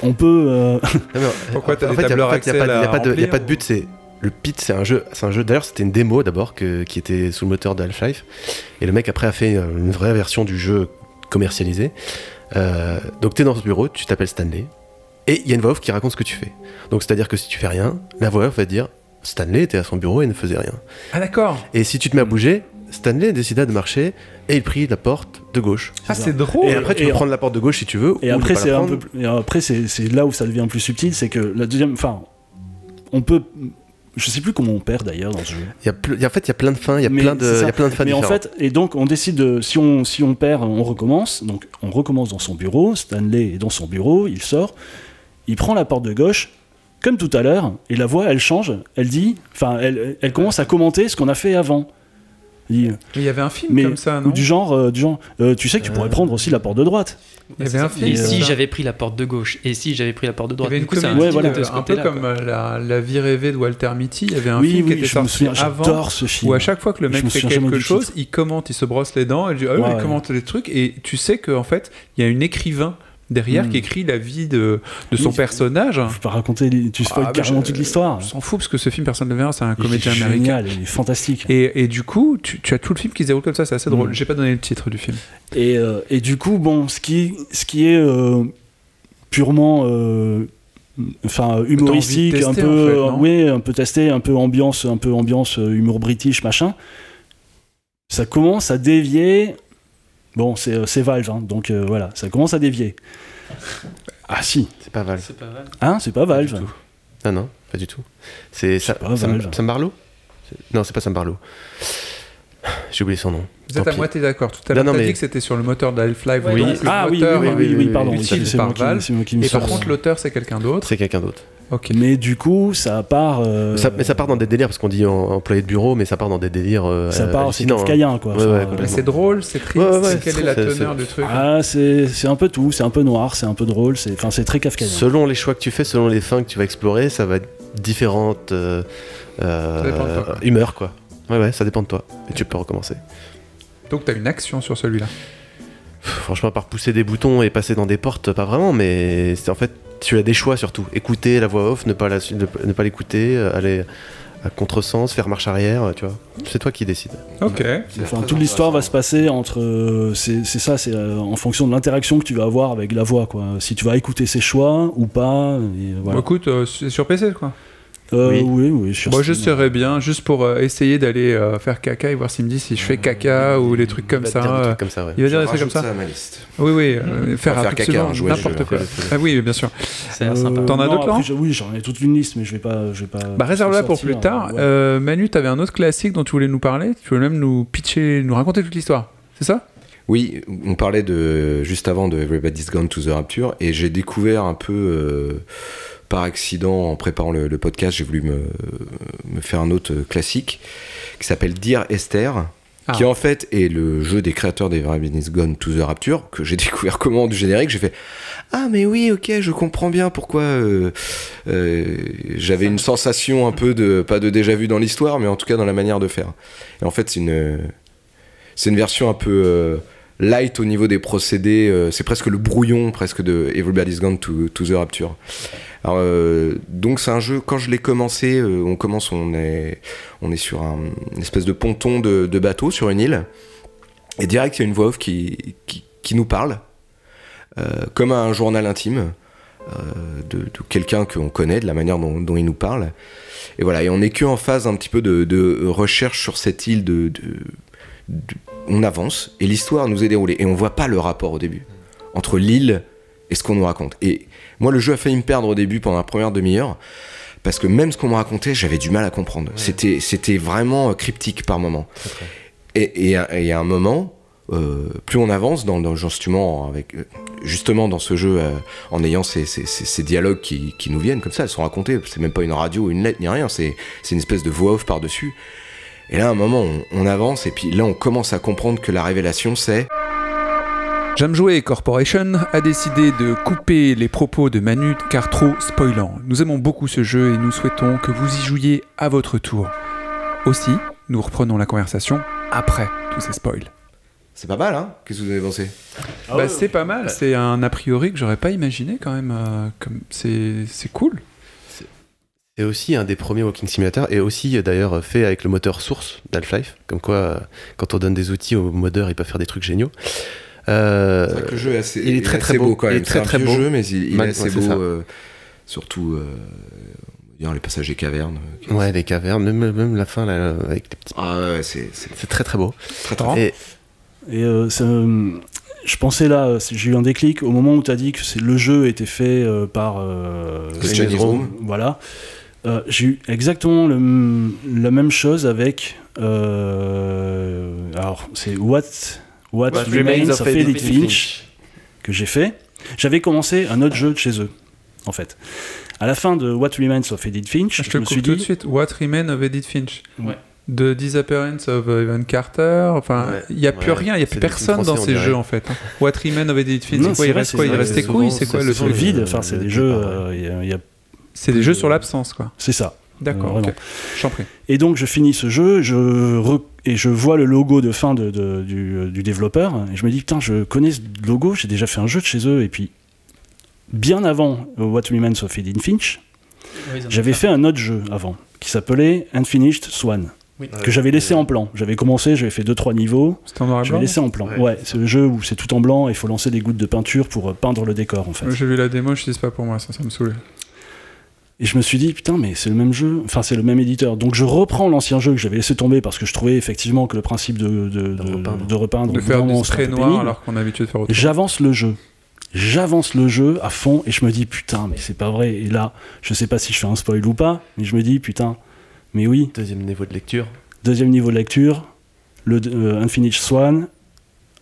On peut. euh, <laughs> Pourquoi t'as en des fait, tableurs en fait, y a a a pas de but, c'est. Le Pit, c'est un jeu. C'est un jeu. D'ailleurs, c'était une démo d'abord que- qui était sous le moteur de Half-Life. Et le mec après a fait une vraie version du jeu commercialisé. Euh, donc t'es dans ce bureau, tu t'appelles Stanley. Et il y a une voix off qui raconte ce que tu fais. Donc c'est-à-dire que si tu fais rien, la voix off va dire Stanley était à son bureau et ne faisait rien. Ah d'accord Et si tu te mets à bouger, Stanley décida de marcher et il prit la porte de gauche. Ah c'est drôle Et après, tu et peux en- prendre la porte de gauche si tu veux. et ou après, c'est un peu. et après, c'est là où ça devient plus subtil, c'est que la deuxième. Enfin, on peut. Je sais plus comment on perd d'ailleurs dans ce jeu. Il y a ple- en fait, il y a plein de fins, il y a Mais plein de, il y a plein de fins Mais en différentes. fait, et donc on décide de. Si on, si on perd, on recommence. Donc on recommence dans son bureau. Stanley est dans son bureau, il sort. Il prend la porte de gauche, comme tout à l'heure, et la voix, elle change. Elle dit. Enfin, elle, elle commence à commenter ce qu'on a fait avant. Elle dit, Mais il y avait un film mais comme ça, non ou du genre, euh, du genre euh, tu sais que tu pourrais Euh. prendre aussi la porte de droite. Il y avait un film Et si j'avais pris la porte de gauche Et si j'avais pris la porte de Il y droite avait une Du coup, ça comédie Ouais, voilà. de un peu comme la, la vie rêvée de Walter Mitty. Il y avait un oui, film qui était sorti souviens, avant. j'adore ce film. Où à chaque fois que le mec me fait quelque chose, il commente, il se brosse les dents, et dit, ah oui, Ouais, il ouais. commente les trucs, et tu sais qu'en fait, il y a un écrivain derrière Mm. qui écrit la vie de, de son Oui. personnage. Je peux pas raconter, tu spoil Ah, bah, carrément je- toute l'histoire. On s'en fout parce que ce film, personne ne le verra, c'est un comédien américain. génial, il est fantastique. Et, et du coup, tu, tu as tout le film qui se déroule comme ça, c'est assez drôle. Mm. J'ai pas donné le titre du film. Et, euh, et du coup, bon, ce qui, ce qui est euh, purement euh, enfin humoristique, tester, un en peu, fait, oui, un peu testé, un peu ambiance, un peu ambiance humour british, machin. Ça commence à dévier. Bon, c'est euh, c'est Valve, hein, donc euh, voilà, ça commence à dévier. Ah si, C'est pas Valve. C'est pas hein, c'est pas Valve. du tout. Non, non, pas du tout. C'est Sa- pas Sam, Valve. Sam Barlow? Non, c'est pas Sam Barlow. J'ai oublié son nom. Vous Tant êtes à moitié d'accord. Tout à l'heure, t'as mais- dit que c'était sur le moteur de Half-Life. Oui. Ah oui, oui, oui, pardon, utilisé c'est par Valve. c'est moi qui me Et par contre, l'auteur, c'est quelqu'un d'autre. C'est quelqu'un d'autre. Ok. Mais du coup, ça part. euh, Ça- mais ça part dans des délires, parce qu'on dit employé de bureau, mais ça part dans des délires. euh, ça part, c'est hein. kafkaïen, quoi. Ouais, ouais, Mais complètement. c'est drôle, c'est triste. Ouais, ouais, Quelle c'est- est la teneur du truc Ah, c'est c'est un peu tout, c'est un peu noir, c'est un peu drôle, c'est enfin c'est très kafkaïen. Selon les choix que tu fais, selon les fins que tu vas explorer, ça va être différentes euh, euh, humeurs, quoi. Ouais, ouais, ça dépend de toi. Et tu peux recommencer. Donc t'as une action sur celui-là. Franchement, à part pousser des boutons et passer dans des portes, pas vraiment, mais c'est en fait, tu as des choix surtout. Écouter la voix off, ne pas la- ne, ne pas l'écouter, euh, aller à contresens, faire marche arrière, euh, tu vois. C'est toi qui décides. Ok. Enfin, toute l'histoire va se passer entre. euh, c'est ça, c'est en fonction de l'interaction que tu vas avoir avec la voix, quoi. Si tu vas écouter ses choix ou pas. et voilà. Bon, écoute, euh, c'est sur PC quoi. Euh, oui. oui, oui, Moi, Steam. j'essaierais bien, juste pour euh, essayer d'aller euh, faire caca et voir s'il me dit si je fais caca ou les trucs comme Il va te dire ça. des euh, trucs comme ça, ouais. Il va dire des trucs comme ça. à ma liste. Oui, oui. euh, faire, Faire caca, hein, n'importe quoi. hein. Ah oui, bien sûr. Ça a l'air Euh, sympa. T'en as d'autres, je- Oui, j'en ai toute une liste, mais je vais pas. Je vais pas Bah réserve-la pour plus sortir, tard. ouais. Euh, Manu, t'avais un autre classique dont tu voulais nous parler. Tu voulais même nous pitcher, nous raconter toute l'histoire. C'est ça? Oui, on parlait de juste avant de Everybody's Gone to the Rapture et j'ai découvert un peu euh, par accident, en préparant le, le podcast, j'ai voulu me, me faire un autre classique qui s'appelle Dear Esther. Ah. Qui en fait est le jeu des créateurs des Ravenous Gone to the Rapture, que j'ai <laughs> découvert comment du générique. J'ai fait Ah, mais oui, ok, je comprends bien pourquoi euh, euh, j'avais une sensation un peu de, pas de déjà vu dans l'histoire, mais en tout cas dans la manière de faire. Et en fait, c'est une, c'est une version un peu euh, light au niveau des procédés. euh, c'est presque le brouillon presque de Everybody's Gone to, to the Rapture. Alors, euh, donc c'est un jeu. Quand je l'ai commencé, euh, on commence, on est, on est sur un, une espèce de ponton de, bateau sur une île, et direct il y a une voix off qui, qui, nous parle, euh, comme un journal intime de, de quelqu'un qu'on connaît, de la manière dont, il nous parle. Et voilà, et on n'est que en phase un petit peu de, recherche sur cette île on avance et l'histoire nous est déroulée et on voit pas le rapport au début entre l'île et ce qu'on nous raconte. Et moi, le jeu a failli me perdre au début pendant la première demi-heure parce que même ce qu'on me racontait, j'avais du mal à comprendre. C'était, c'était vraiment euh, cryptique par moment. Et, et, à- et à un moment, euh, plus on avance dans, dans justement avec euh, justement dans ce jeu, euh, en ayant ces, ces, ces- ces dialogues qui, qui nous viennent comme ça, elles sont racontées. C'est même pas une radio, une lettre ni rien. C'est, c'est une espèce de voix off par dessus. Et là, à un moment, on, on avance et puis là, on commence à comprendre que la révélation, c'est J'aime jouer Corporation a décidé de couper les propos de Manu car trop spoilant. Nous aimons beaucoup ce jeu et nous souhaitons que vous y jouiez à votre tour. Aussi, nous reprenons la conversation après tous ces spoils. c'est pas mal, hein? Qu'est-ce que vous avez pensé? Bah, c'est pas mal, c'est un a priori que j'aurais pas imaginé quand même. euh, comme c'est c'est cool. C'est aussi un des premiers Walking Simulator et aussi euh, d'ailleurs fait avec le moteur source d'Half-Life. Comme quoi, euh, quand on donne des outils aux modeurs, il peut faire des trucs géniaux. Euh, C'est vrai que le jeu est assez, il est très, très assez beau. quand Il même. est très, très beau. jeu, mais il, il Man- est assez ouais, beau. ça. euh, surtout, euh, on va dire les passages des cavernes. euh, ouais, les cavernes, même, même la fin là, avec les petits. Ah ouais, c'est très très beau. très très Et Et euh, ça, je pensais là, j'ai eu un déclic au moment où tu as dit que c'est- le jeu était fait euh, par euh, Room. Voilà. Euh, j'ai eu exactement le la même chose avec. euh, alors, c'est What, What, What Remains of Edith Finch que j'ai fait. J'avais commencé un autre jeu de chez eux, en fait. À la fin de What Remains of Edith Finch, Je te me coupe suis tout de dit. suite. What Remains of Edith Finch Ouais. The Disappearance of Evan Carter. Enfin, Ouais. il y a plus Ouais. rien, il y a plus personne dans ces jeux en fait. hein. What Remains of Edith Finch, Non, c'est quoi Il reste quoi Il reste couilles C'est quoi le truc vide, enfin, c'est des jeux. ouais. euh, C'est des jeux sur l'absence quoi. c'est ça. D'accord, Euh, vraiment. ok. Je t'en prie. Et donc je finis ce jeu, je re- et je vois le logo de fin de, de- du, du développeur, et je me dis putain, je connais ce logo, j'ai déjà fait un jeu de chez eux, et puis bien avant euh, What Remains of Edith Finch, j'avais fait un autre jeu avant, qui s'appelait Unfinished Swan, Oui. que j'avais laissé en plan. J'avais commencé, j'avais fait 2-3 niveaux, C'était en noir et j'avais blanc laissé en plan. Ouais. Ouais, c'est le jeu où c'est tout en blanc, et il faut lancer des gouttes de peinture pour euh, peindre le décor en fait. J'ai vu la démo, je dis c'est pas pour moi, ça, ça me saoulait. Et je me suis dit, putain, mais c'est le même jeu, enfin c'est le même éditeur. Donc je reprends l'ancien jeu que j'avais laissé tomber parce que je trouvais effectivement que le principe de, de, de- repeindre. de repeindre De faire noir pénible. alors qu'on a l'habitude de faire autre chose. J'avance le jeu. J'avance le jeu à fond et je me dis, putain, mais c'est pas vrai. Et là, je sais pas si je fais un spoil ou pas, mais je me dis, putain, mais oui, Deuxième niveau de lecture. deuxième niveau de lecture, le euh, Unfinished Swan,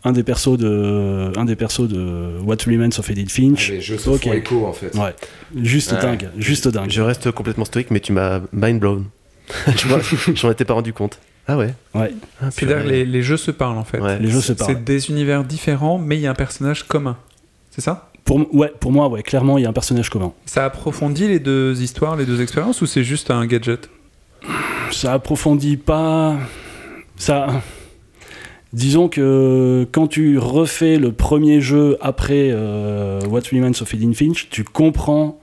un des persos de, un des persos de What Remains of Edith Finch. Les jeux se Ok. font écho en fait. Ouais, juste Ouais. dingue, juste dingue. Je reste complètement stoïque, mais tu m'as mind blown. tu vois, <laughs> j'en étais pas rendu compte. Ah ouais. Ouais, Ah, C'est-à-dire les, les jeux se parlent en fait. Ouais. les jeux se parlent. C'est des univers différents, mais il y a un personnage commun. C'est ça? Pour, ouais, pour moi, ouais, clairement, il y a un personnage commun. Ça approfondit les deux histoires, les deux expériences, ou c'est juste un gadget? Ça approfondit pas. Ça. Disons que quand tu refais le premier jeu après euh, What Remains of Edith Finch, tu comprends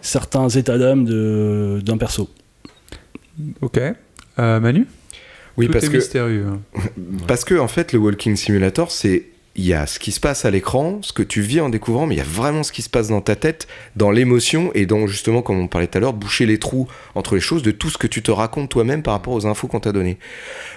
certains états d'âme de- d'un perso. Ok. Euh, Manu? Oui, Tout parce est que mystérieux. <laughs> Parce que en fait, le Walking Simulator, c'est il y a ce qui se passe à l'écran, ce que tu vis en découvrant, mais il y a vraiment ce qui se passe dans ta tête, dans l'émotion et dans justement, comme on parlait tout à l'heure, boucher les trous entre les choses de tout ce que tu te racontes toi-même par rapport aux infos qu'on t'a données.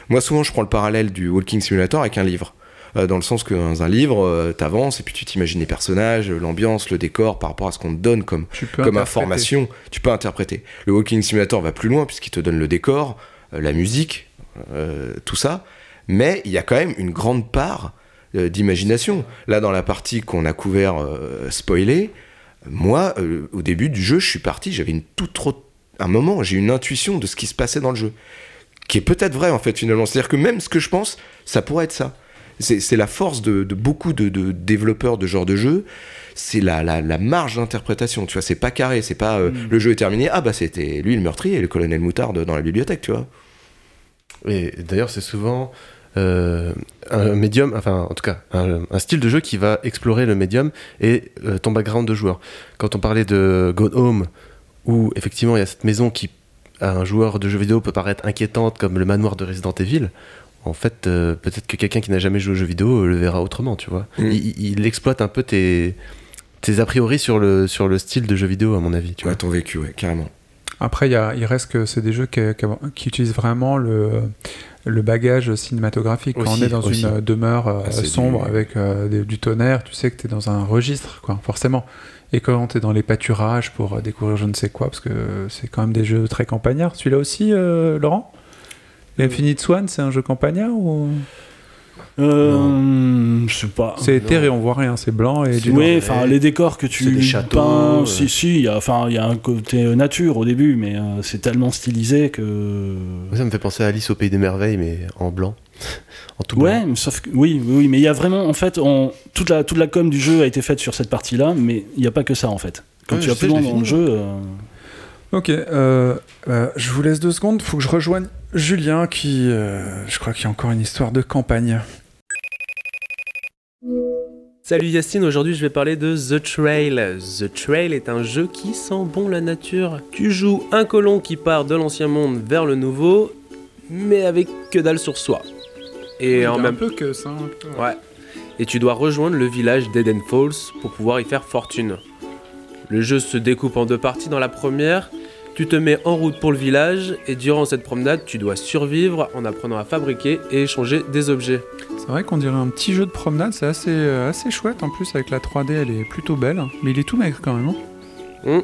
Moi, souvent, je prends le parallèle du Walking Simulator avec un livre. Euh, dans le sens que dans un livre, euh, t'avances et puis tu t'imagines les personnages, l'ambiance, le décor par rapport à ce qu'on te donne comme comme information, tu peux interpréter. Le Walking Simulator va plus loin puisqu'il te donne le décor, euh, la musique, euh, tout ça, mais il y a quand même une grande part euh, d'imagination. Là, dans la partie qu'on a couvert euh, spoilée, Moi, euh, au début du jeu, je suis parti, j'avais une toute trop. Un moment, j'ai une intuition de ce qui se passait dans le jeu. Qui est peut-être vrai, en fait, finalement. C'est-à-dire que même ce que je pense, ça pourrait être ça. C'est la force de, de beaucoup de, de développeurs de genre de jeu. C'est la, la, la marge d'interprétation, tu vois. C'est pas carré, c'est pas euh, le jeu est terminé. Ah bah c'était lui le meurtrier, le colonel Moutarde dans la bibliothèque, tu vois. Et d'ailleurs, c'est souvent euh, un médium, enfin en tout cas un, un style de jeu qui va explorer le médium et euh, ton background de joueur. Quand on parlait de Gone Home, où effectivement il y a cette maison qui à un joueur de jeu vidéo peut paraître inquiétante comme le manoir de Resident Evil. En fait, euh, peut-être que quelqu'un qui n'a jamais joué aux jeux vidéo euh, le verra autrement, tu vois. Mm. Il, exploite un peu tes, tes a priori sur le, sur le style de jeu vidéo, à mon avis, tu vois. ton vécu, ouais, carrément. Après, il, y a- il reste que c'est des jeux qui, qui- qui utilisent vraiment le, le bagage cinématographique. Quand on est dans aussi. une euh, demeure euh, Ah, sombre du- avec euh, des- du tonnerre, tu sais que tu es dans un registre, quoi, forcément. Et quand tu es dans les pâturages pour découvrir je ne sais quoi, parce que c'est quand même des jeux très campagnards. Celui-là aussi, euh, Laurent? L'Infinite Swan, c'est un jeu campagnard ou? Euh, je sais pas. c'est éthéré, on voit rien, c'est blanc et du Oui, enfin les décors que tu c'est des châteaux, peins, euh. si si, il y a enfin il y a un côté euh, nature au début, mais euh, c'est tellement stylisé que Ça me fait penser à Alice au Pays des Merveilles, mais en blanc. <laughs> en tout blanc. ouais, mais sauf que oui, oui, oui, mais il y a vraiment en fait on, toute la toute la com du jeu a été faite sur cette partie-là, mais il n'y a pas que ça en fait. Quand Ouais, tu sais, plus loin dans le jeu, euh, Ok, euh, euh, je vous laisse deux secondes. Faut que je rejoigne Julien qui, euh, je crois qu'il y a encore une histoire de campagne. Salut Yacine, aujourd'hui je vais parler de The Trail. The Trail est un jeu qui sent bon la nature. Tu joues un colon qui part de l'ancien monde vers le nouveau, mais avec que dalle sur soi. Et en même peu que ça. Ouais. Et tu dois rejoindre le village d'Eden Falls pour pouvoir y faire fortune. Le jeu se découpe en deux parties. Dans la première, tu te mets en route pour le village et durant cette promenade, tu dois survivre en apprenant à fabriquer et échanger des objets. C'est vrai qu'on dirait un petit jeu de promenade, c'est assez, euh, assez chouette en plus avec la 3D, elle est plutôt belle, mais il est tout maigre quand même. hein. Hmm.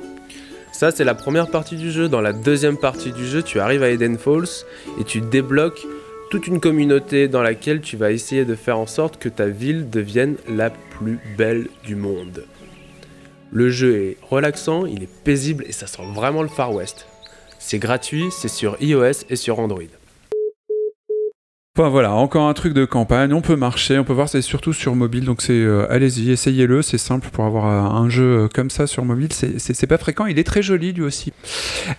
Ça, c'est la première partie du jeu. Dans la deuxième partie du jeu, tu arrives à Eden Falls et tu débloques toute une communauté dans laquelle tu vas essayer de faire en sorte que ta ville devienne la plus belle du monde. Le jeu est relaxant, il est paisible et ça sent vraiment le Far West. C'est gratuit, c'est sur iOS et sur Android. Enfin voilà, encore un truc de campagne, on peut marcher, on peut voir, c'est surtout sur mobile, donc c'est euh, allez-y, essayez-le, c'est simple pour avoir euh, un jeu euh, comme ça sur mobile, c'est- pas fréquent, il est très joli lui aussi.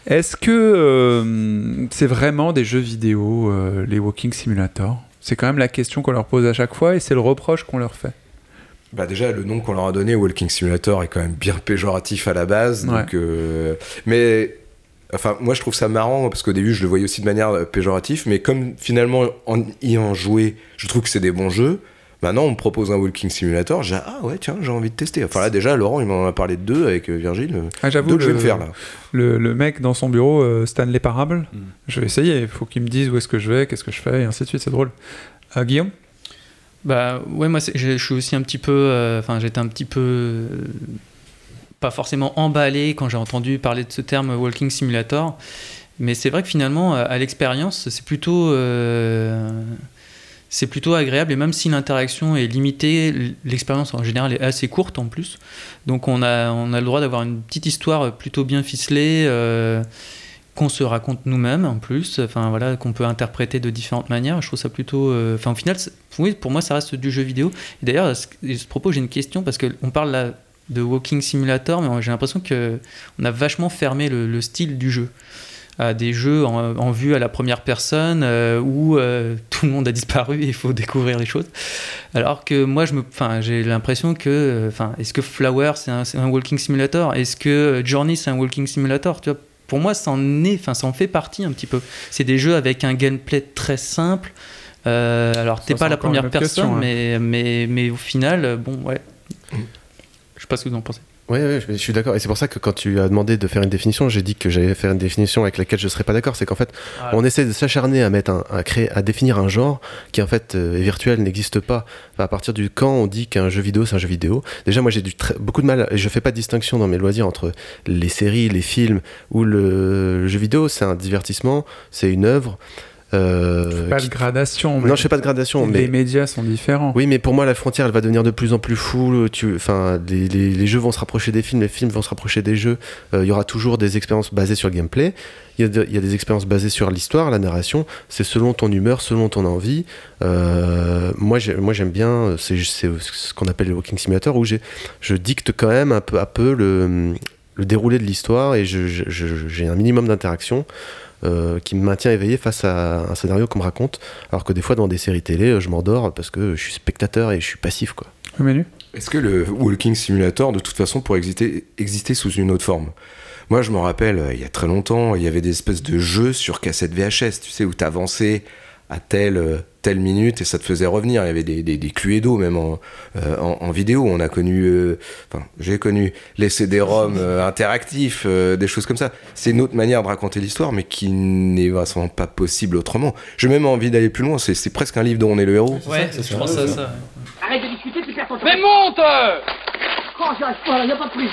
Est-ce que c'est vraiment des jeux vidéo, les Walking Simulator C'est quand même la question qu'on leur pose à chaque fois et c'est le reproche qu'on leur fait. Bah déjà, le nom qu'on leur a donné, Walking Simulator, est quand même bien péjoratif à la base. Ouais. Donc, euh, mais enfin, moi je trouve ça marrant parce qu'au début je le voyais aussi de manière euh, péjorative, mais comme finalement en y en jouer, je trouve que c'est des bons jeux. Maintenant, on me propose un Walking Simulator, j'ai ah ouais tiens j'ai envie de tester. Enfin là déjà Laurent il m'en a parlé de deux avec euh, Virgile. Ah, j'avoue, Deux que je vais le- me faire là. Le, le mec dans son bureau, euh, Stanley Parable, Mm. je vais essayer, il faut qu'il me dise où est-ce que je vais, qu'est-ce que je fais, et ainsi de suite, c'est drôle. Euh, Guillaume? Bah ouais, moi je suis aussi un petit peu, euh, enfin j'étais un petit peu euh, pas forcément emballé quand j'ai entendu parler de ce terme walking simulator, mais c'est vrai que finalement euh, à l'expérience c'est plutôt c'est plutôt agréable et même si l'interaction est limitée, l'expérience en général est assez courte en plus, donc on a on a le droit d'avoir une petite histoire plutôt bien ficelée. Qu'on se raconte nous-mêmes en plus, enfin voilà, qu'on peut interpréter de différentes manières. Je trouve ça plutôt, euh, enfin au final, oui, pour moi ça reste du jeu vidéo. D'ailleurs, à ce, propos, j'ai une question parce que on parle là de Walking Simulator, mais j'ai l'impression que on a vachement fermé le, le style du jeu à des jeux en, vue à la première personne euh, où euh, <laughs> tout le monde a disparu et il faut découvrir les choses. Alors que moi, je me, j'ai l'impression que, enfin, est-ce que Flower c'est un, un walking simulator? Est-ce que Journey c'est un walking simulator? Tu vois, pour moi, ça en est, enfin, ça en fait partie un petit peu. C'est des jeux avec un gameplay très simple. Euh, alors, t'es pas la première personne, hein. mais, mais, mais au final, bon, ouais. Mm. Je sais pas ce que vous en pensez. Ouais, ouais, je, suis d'accord. Et c'est pour ça que quand tu as demandé de faire une définition, j'ai dit que j'allais faire une définition avec laquelle je serais pas d'accord. C'est qu'en fait, Voilà. on essaie de s'acharner à mettre un, à créer, à définir un genre qui en fait euh, est virtuel, n'existe pas. Enfin, à partir du quand on dit qu'un jeu vidéo c'est un jeu vidéo. Déjà, moi j'ai du beaucoup de mal et je fais pas de distinction dans mes loisirs entre les séries, les films ou le, le jeu vidéo. C'est un divertissement, c'est une œuvre. Euh, Pas qui- de gradation. mais Non, je fais pas de gradation, Les mais médias sont différents. oui, mais pour moi, la frontière, elle va devenir de plus en plus floue. Tu, enfin, les, les- les jeux vont se rapprocher des films, les films vont se rapprocher des jeux. Euh, Il y aura toujours des expériences basées sur le gameplay. Il y, a de- il y a des expériences basées sur l'histoire, la narration. C'est selon ton humeur, selon ton envie. Euh, moi, j'ai- moi, j'aime bien. C'est c'est ce qu'on appelle le walking simulator où je dicte quand même un peu à peu le, le déroulé de l'histoire et j'ai un minimum d'interaction. Euh, qui me maintient éveillé face à un scénario qu'on me raconte, alors que des fois dans des séries télé, je m'endors parce que je suis spectateur et je suis passif quoi. Oui, Manu? Est-ce que le Walking Simulator, de toute façon, pourrait exister, exister sous une autre forme? Moi, je me rappelle, euh, il y a très longtemps, il y avait des espèces de jeux sur cassette VHS, tu sais, où t'avançais à telle, telle minute et ça te faisait revenir. Il y avait des, des, des Cluedo même en, euh, en, en vidéo. On a connu, euh, enfin, j'ai connu les CD-ROM <laughs> euh, interactifs, euh, des choses comme ça. C'est une autre manière de raconter l'histoire, mais qui n'est vraiment pas possible autrement. J'ai même envie d'aller plus loin. C'est c'est presque un livre dont on est le héros. Ouais, je pense à ça. Arrête de discuter, tu perds ton temps. Mais monte Oh, j'y arrive pas, là, y a pas de prise.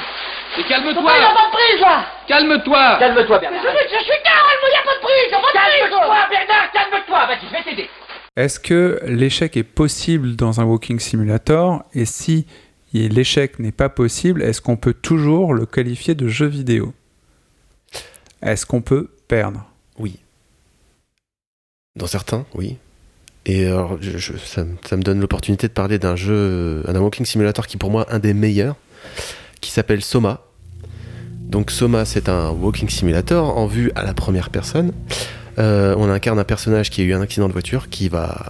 A calme-toi. Pas de prise, là. Calme-toi. Calme-toi, Bernard. Je, je suis calme, y a pas de prise, y a pas de prise Calme-toi, Bernard, calme-toi. Vas-y, je vais t'aider. Est-ce que l'échec est possible dans un walking simulator? Et si l'échec n'est pas possible, est-ce qu'on peut toujours le qualifier de jeu vidéo? Est-ce qu'on peut perdre? Oui. Dans certains, oui. Et alors, je- je- ça, me- ça me donne l'opportunité de parler d'un jeu, un walking simulator qui pour moi un des meilleurs, qui s'appelle Soma. Donc Soma, c'est un walking simulator en vue à la première personne. Euh, on incarne un personnage qui a eu un accident de voiture, qui va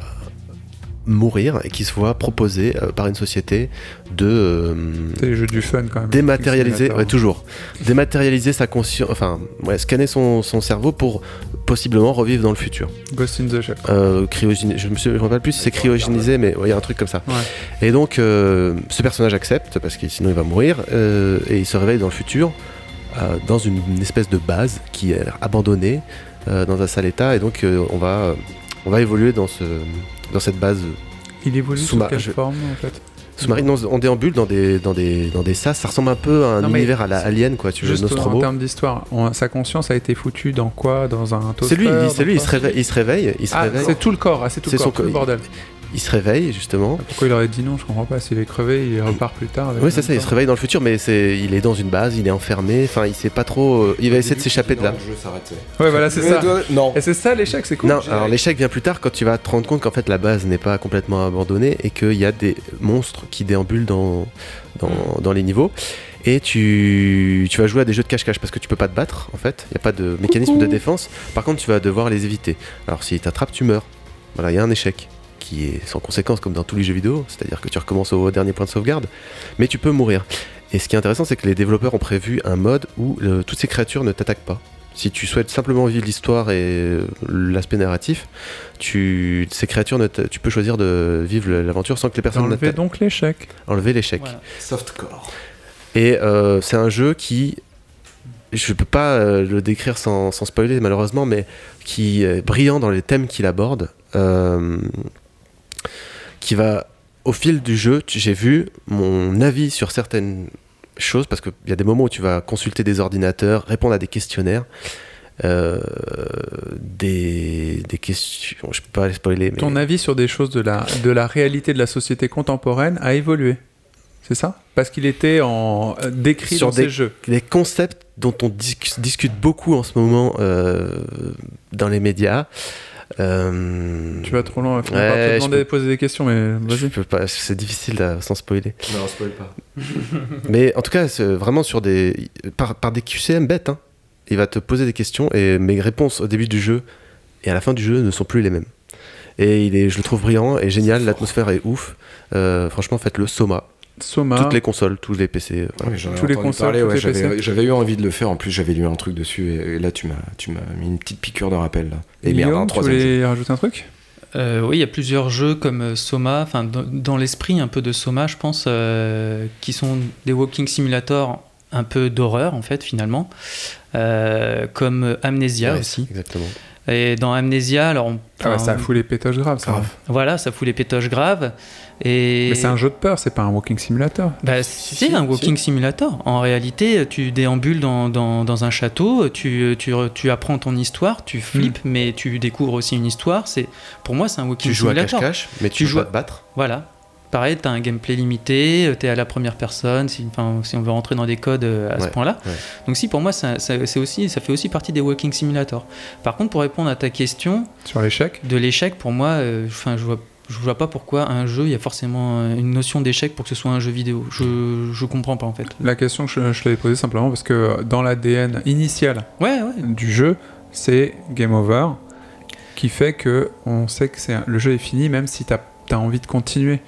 mourir et qui se voit proposer euh, par une société de euh, les jeux du fun quand même. dématérialiser, ouais, toujours, dématérialiser sa conscience, enfin, ouais, scanner son, son cerveau pour possiblement revivre dans le futur. Ghost in the Shell. Euh, cryogéni- je me suis- je me rappelle plus si c'est cryogénisé, mais ouais, il y a un truc comme ça. Et donc, euh, ce personnage accepte parce que sinon il va mourir et il se réveille dans le futur dans une, une espèce de base qui est abandonnée dans un sale état et donc on va on va évoluer dans ce dans cette base Il évolue sous quelle je- forme en fait? sous-marine. On déambule dans des dans des dans des sas. Ça ressemble un peu à un Non, univers à la Alien quoi. Tu veux Juste en Nostromo. termes d'histoire, sa conscience a été foutue dans quoi? Dans un toaster C'est lui, il- lui, il se réveille, il se réveille, il se Ah, réveille. c'est tout le corps, ah, c'est tout C'est le son corps, tout le corps. bordel. Il se réveille justement. Pourquoi il aurait dit non Je comprends pas. S'il est crevé, il repart plus tard. Oui, c'est ça, il se réveille dans le futur, mais c'est, il est dans une base, il est enfermé, enfin, il sait pas trop. euh, il va essayer de s'échapper de là. Le jeu s'arrête. Ouais, voilà, c'est ça. Non. Et c'est ça l'échec, c'est cool. Non, alors l'échec vient plus tard quand tu vas te rendre compte qu'en fait la base n'est pas complètement abandonnée et qu'il y a des monstres qui déambulent dans, dans, dans les niveaux. Et tu, tu vas jouer à des jeux de cache-cache parce que tu peux pas te battre en fait, il n'y a pas de mécanisme de défense. Par contre, tu vas devoir les éviter. Alors s'ils t'attrapent, tu meurs. Voilà, il y a un échec qui est sans conséquence comme dans tous les jeux vidéo, c'est-à-dire que tu recommences au dernier point de sauvegarde, mais tu peux mourir. Et ce qui est intéressant, c'est que les développeurs ont prévu un mode où euh, toutes ces créatures ne t'attaquent pas. Si tu souhaites simplement vivre l'histoire et euh, l'aspect narratif, tu, ces créatures, ne tu peux choisir de vivre l'aventure sans que les personnes Enlever n'attaquent. donc l'échec. Enlever l'échec. Voilà. Softcore. Et euh, c'est un jeu qui, je peux pas euh, le décrire sans, sans spoiler malheureusement, mais qui est brillant dans les thèmes qu'il aborde, euh, qui va au fil du jeu, j'ai vu mon avis sur certaines choses parce qu'il y a des moments où tu vas consulter des ordinateurs, répondre à des questionnaires. euh, des, des questions, je peux pas spoiler, mais Ton avis sur des choses de la, de la réalité de la société contemporaine a évolué. C'est ça? Parce qu'il était en euh, décrit Sur dans des- ces jeux. des concepts dont on dis- discute beaucoup en ce moment euh, dans les médias. Euh, Tu vas trop loin. Faut Ouais, pas te demander peux- de poser des questions, mais je vas-y. peux pas, c'est difficile là, sans spoiler. Non, spoil pas. <laughs> Mais en tout cas, c'est vraiment sur des par, par des QCM bêtes. hein. Il va te poser des questions et mes réponses au début du jeu et à la fin du jeu ne sont plus les mêmes. Et il est, je le trouve brillant et génial. L'atmosphère est ouf. Euh, franchement, faites-le Soma. Soma. Toutes les consoles, tous les PC. euh, voilà. Ai Tous les consoles, ouais, les j'avais, PC. j'avais eu envie de le faire. En plus, j'avais lu un truc dessus et, et là, tu m'as, tu m'as mis une petite piqûre de rappel. Là. Et merde, Guillaume, un tu troisième. jeu. voulais rajouter un truc? Euh, oui, il y a plusieurs jeux comme euh, Soma, enfin dans, dans l'esprit un peu de Soma, je pense, euh, qui sont des walking simulators un peu d'horreur en fait finalement, euh, comme Amnesia Ouais, aussi. Exactement. Et dans Amnesia, alors on, Ah ouais, ça fout les pétoches graves, ça. Grave. voilà, ça fout les pétoches graves. Et Mais c'est un jeu de peur, c'est pas un walking simulator. Bah, Si, c'est si, un walking simulator. En réalité, tu déambules dans, dans, dans un château, tu, tu, tu apprends ton histoire, tu flippes, mais tu découvres aussi une histoire. C'est Pour moi, c'est un walking Tu joues à simulator. cache-cache, mais tu, Tu joues pas à- te battre. Voilà. Pareil, tu as un gameplay limité, tu es à la première personne, si, enfin, si on veut rentrer dans des codes euh, à ce Ouais, point-là. ouais. Donc si, pour moi, ça, aussi, ça fait aussi partie des walking simulator. Par contre, pour répondre à ta question, Sur l'échec de l'échec, pour moi, euh, je vois je vois pas pourquoi un jeu, il y a forcément euh, une notion d'échec pour que ce soit un jeu vidéo. Je, je comprends pas en fait. La question, je, je l'avais posée simplement parce que dans l'ADN initial Ouais, ouais. du jeu, c'est game over, qui fait que on sait que c'est un- le jeu est fini, même si tu as, envie de continuer.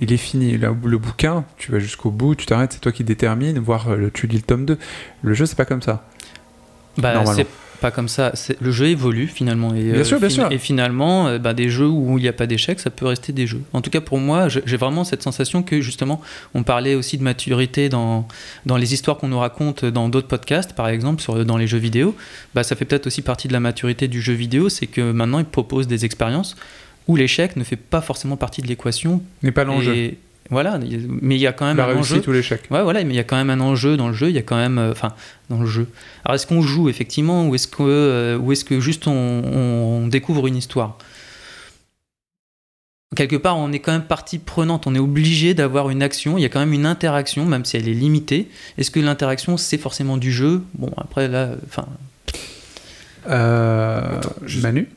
Il est fini. Là, le bouquin, tu vas jusqu'au bout, tu t'arrêtes, c'est toi qui détermine, voire euh, tu lis le tome 2. Le jeu, c'est pas comme ça. Bah, c'est pas comme ça. Le jeu évolue finalement. Et, Bien sûr, bien sûr. Et finalement, euh, bah, des jeux où il n'y a pas d'échec, ça peut rester des jeux. En tout cas, pour moi, j'ai vraiment cette sensation que justement, on parlait aussi de maturité dans, dans les histoires qu'on nous raconte dans d'autres podcasts, par exemple, sur, dans les jeux vidéo. Bah, ça fait peut-être aussi partie de la maturité du jeu vidéo, c'est que maintenant, ils proposent des expériences où l'échec ne fait pas forcément partie de l'équation. N'est pas l'enjeu. Et Voilà, mais il y a quand même La un enjeu. ou l'échec. Ouais, voilà, mais il y a quand même un enjeu dans le jeu. Il y a quand même, euh, enfin, dans le jeu. Alors, est-ce qu'on joue effectivement, ou est-ce que, euh, ou est-ce que juste on, on découvre une histoire? Quelque part, on est quand même partie prenante. On est obligé d'avoir une action. Il y a quand même une interaction, même si elle est limitée. Est-ce que l'interaction c'est forcément du jeu? Bon, après là, enfin, Euh, juste- Manu?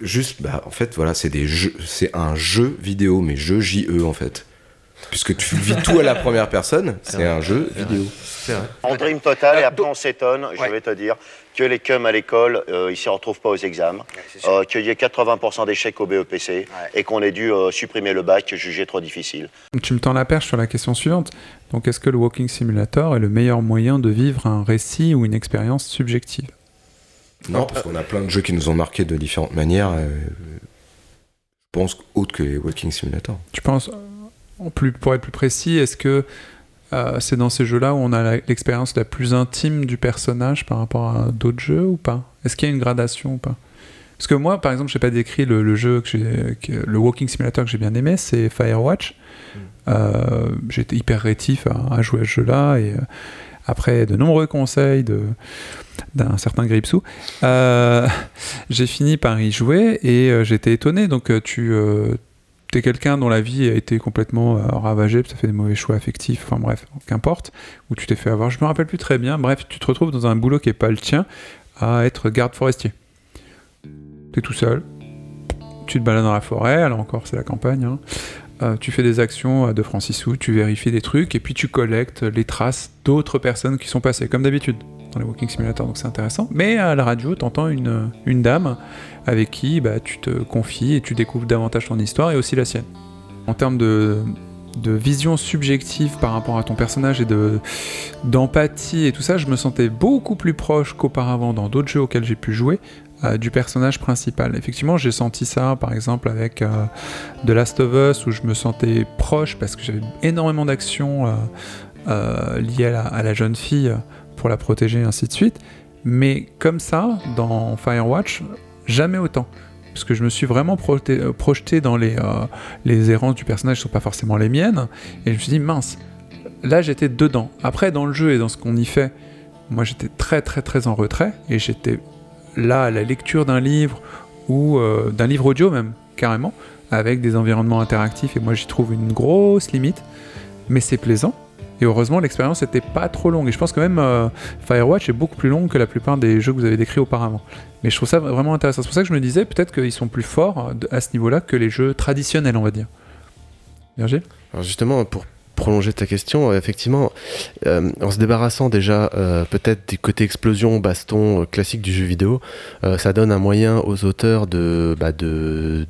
Juste, bah, en fait, voilà, c'est des jeux, c'est un jeu vidéo, mais jeu JE en fait. Puisque tu vis tout à la première personne, c'est un jeu vidéo. Vrai. On dream total et Euh, après on s'étonne, je vais te dire, que les cums à l'école, euh, ils s'y retrouvent pas aux examens, euh, qu'il y ait 80% d'échecs au BEPC et qu'on ait dû euh, supprimer le bac jugé trop difficile. Tu me tends la perche sur la question suivante. Donc, est-ce que le Walking Simulator est le meilleur moyen de vivre un récit ou une expérience subjective? Non, parce qu'on a plein de jeux qui nous ont marqués de différentes manières. euh, je pense autre que les Walking Simulator. Tu penses, en plus, pour être plus précis, est-ce que euh, c'est dans ces jeux-là où on a l'expérience la plus intime du personnage par rapport à d'autres jeux ou pas? Est-ce qu'il y a une gradation ou pas? Parce que moi, par exemple, je n'ai pas décrit le, le jeu, que j'ai, que- le Walking Simulator que j'ai bien aimé, c'est Firewatch. Euh, J'étais hyper rétif à, à jouer à ce jeu-là et euh, après de nombreux conseils d'un certain Gripsou, euh, <laughs> j'ai fini par y jouer et euh, j'étais étonné. Donc euh, tu euh, es quelqu'un dont la vie a été complètement ravagée, tu as fait des mauvais choix affectifs, enfin bref, qu'importe, ou tu t'es fait avoir, je me rappelle plus très bien. Bref, tu te retrouves dans un boulot qui est pas le tien à être garde forestier. Tu es tout seul, tu te balades dans la forêt, alors encore c'est la campagne, hein. Euh, tu fais des actions à 2 francs 6 sous, tu vérifies des trucs, et puis tu collectes les traces d'autres personnes qui sont passées, comme d'habitude dans les Walking Simulator, donc c'est intéressant. Mais à la radio, t'entends une, une dame avec qui bah, tu te confies et tu découvres davantage ton histoire et aussi la sienne. En termes de, de vision subjective par rapport à ton personnage et de d'empathie et tout ça, je me sentais beaucoup plus proche qu'auparavant dans d'autres jeux auxquels j'ai pu jouer euh, du personnage principal. Effectivement, j'ai senti ça par exemple avec euh, The Last of Us où je me sentais proche parce que j'avais énormément d'actions euh, euh, liées à la, jeune fille pour la protéger et ainsi de suite. Mais comme ça, dans Firewatch, jamais autant. Parce que je me suis vraiment projeté, dans les, les errances du personnage qui ne sont pas forcément les miennes. Et je me suis dit, mince, là j'étais dedans. Après, dans le jeu et dans ce qu'on y fait, moi j'étais très très très en retrait. Et j'étais là la lecture d'un livre ou euh, d'un livre audio même, carrément, avec des environnements interactifs. Et moi j'y trouve une grosse limite. Mais c'est plaisant. Et heureusement, l'expérience n'était pas trop longue. Et je pense que même euh, Firewatch est beaucoup plus longue que la plupart des jeux que vous avez décrits auparavant. Mais je trouve ça vraiment intéressant. C'est pour ça que je me disais peut-être qu'ils sont plus forts à ce niveau-là que les jeux traditionnels, on va dire. Virgile? Alors justement, pour prolonger ta question, euh, effectivement, euh, en se débarrassant déjà euh, peut-être du côté explosion, baston euh, classique du jeu vidéo, ça donne un moyen aux auteurs de, bah, de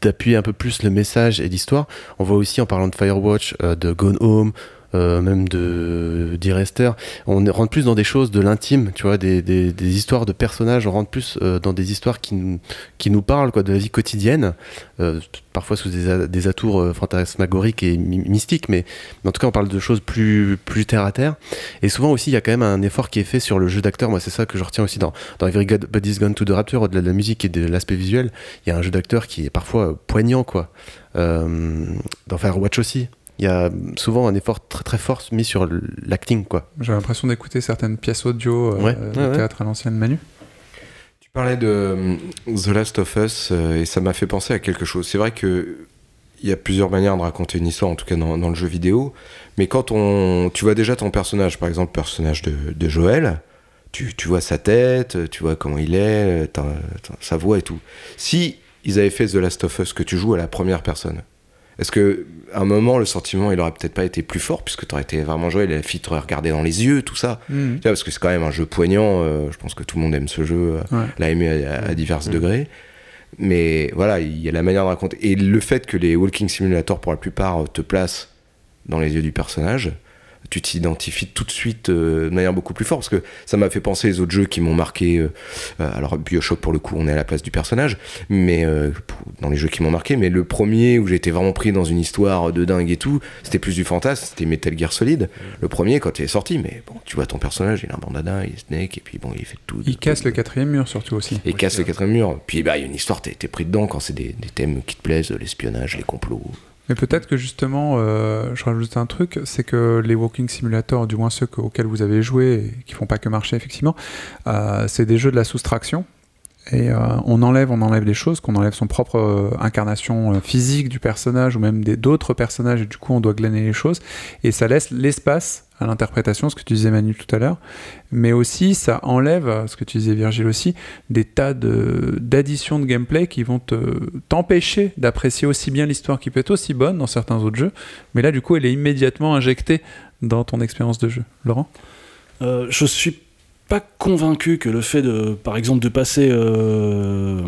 d'appuyer un peu plus le message et l'histoire. On voit aussi en parlant de Firewatch, de Gone Home, même de d'Irester. On rentre plus dans des choses de l'intime, tu vois, des, des, histoires de personnages. On rentre plus euh, dans des histoires qui nous, qui nous parlent, quoi, de la vie quotidienne. Euh, parfois sous des, des atours euh, fantasmagoriques et my- mystiques, mais, en tout cas, on parle de choses plus, plus terre à terre. Et souvent aussi, il y a quand même un effort qui est fait sur le jeu d'acteur. Moi, c'est ça que je retiens aussi dans, dans Every God Buddy's Gone to the Rapture, au-delà de la musique et de l'aspect visuel. Il y a un jeu d'acteur qui est parfois euh, poignant, quoi. Euh, dans Firewatch aussi. Il y a souvent un effort très très fort mis sur l'acting, quoi. J'ai l'impression d'écouter certaines pièces audio euh, Ouais, de ouais, ouais. théâtre à l'ancienne Manu. Tu parlais de euh, The Last of Us euh, et ça m'a fait penser à quelque chose. C'est vrai que il y a plusieurs manières de raconter une histoire, en tout cas dans, dans le jeu vidéo. Mais quand on, tu vois déjà ton personnage, par exemple le personnage de, de Joël, tu, tu vois sa tête, tu vois comment il est, sa voix et tout. Si ils avaient fait The Last of Us que tu joues à la première personne, est-ce que à un moment le sentiment il aurait peut-être pas été plus fort puisque tu aurais été vraiment et la fille t'aurait regardé dans les yeux, tout ça. Tu vois, parce que c'est quand même un jeu poignant. euh, je pense que tout le monde aime ce jeu, euh, Ouais. l'a aimé à, à divers degrés. Mais voilà, il y a la manière de raconter. Et le fait que les Walking Simulator, pour la plupart, te placent dans les yeux du personnage, tu t'identifies tout de suite euh, de manière beaucoup plus forte. Parce que ça m'a fait penser les autres jeux qui m'ont marqué. euh, euh, alors, Bioshock, pour le coup, on est à la place du personnage. Mais euh, dans les jeux qui m'ont marqué. Mais le premier où j'ai été vraiment pris dans une histoire de dingue et tout, c'était plus du fantasme. C'était Metal Gear Solid. Le premier, quand il est sorti, mais bon, tu vois ton personnage, il a un bandana, il est Snake, et puis bon, il fait tout. Il casse le quatrième mur surtout aussi. Et casse le quatrième mur. Puis bah, il y a une histoire, t'es pris dedans quand c'est des, des thèmes qui te plaisent, l'espionnage, les complots. Mais peut-être que justement, euh, je rajoute un truc, c'est que les walking simulators, du moins ceux que- auxquels vous avez joué et qui font pas que marcher effectivement, euh, c'est des jeux de la soustraction. Et euh, on enlève, on enlève des choses, qu'on enlève son propre incarnation physique du personnage ou même d'autres personnages, et du coup on doit glaner les choses. Et ça laisse l'espace à l'interprétation, ce que tu disais Manu tout à l'heure. Mais aussi ça enlève, ce que tu disais Virgile aussi, des tas de- d'additions de, gameplay qui vont te- t'empêcher d'apprécier aussi bien l'histoire qui peut être aussi bonne dans certains autres jeux. Mais là du coup elle est immédiatement injectée dans ton expérience de jeu. Laurent? Euh, je suis pas convaincu que le fait de, par exemple, de passer euh,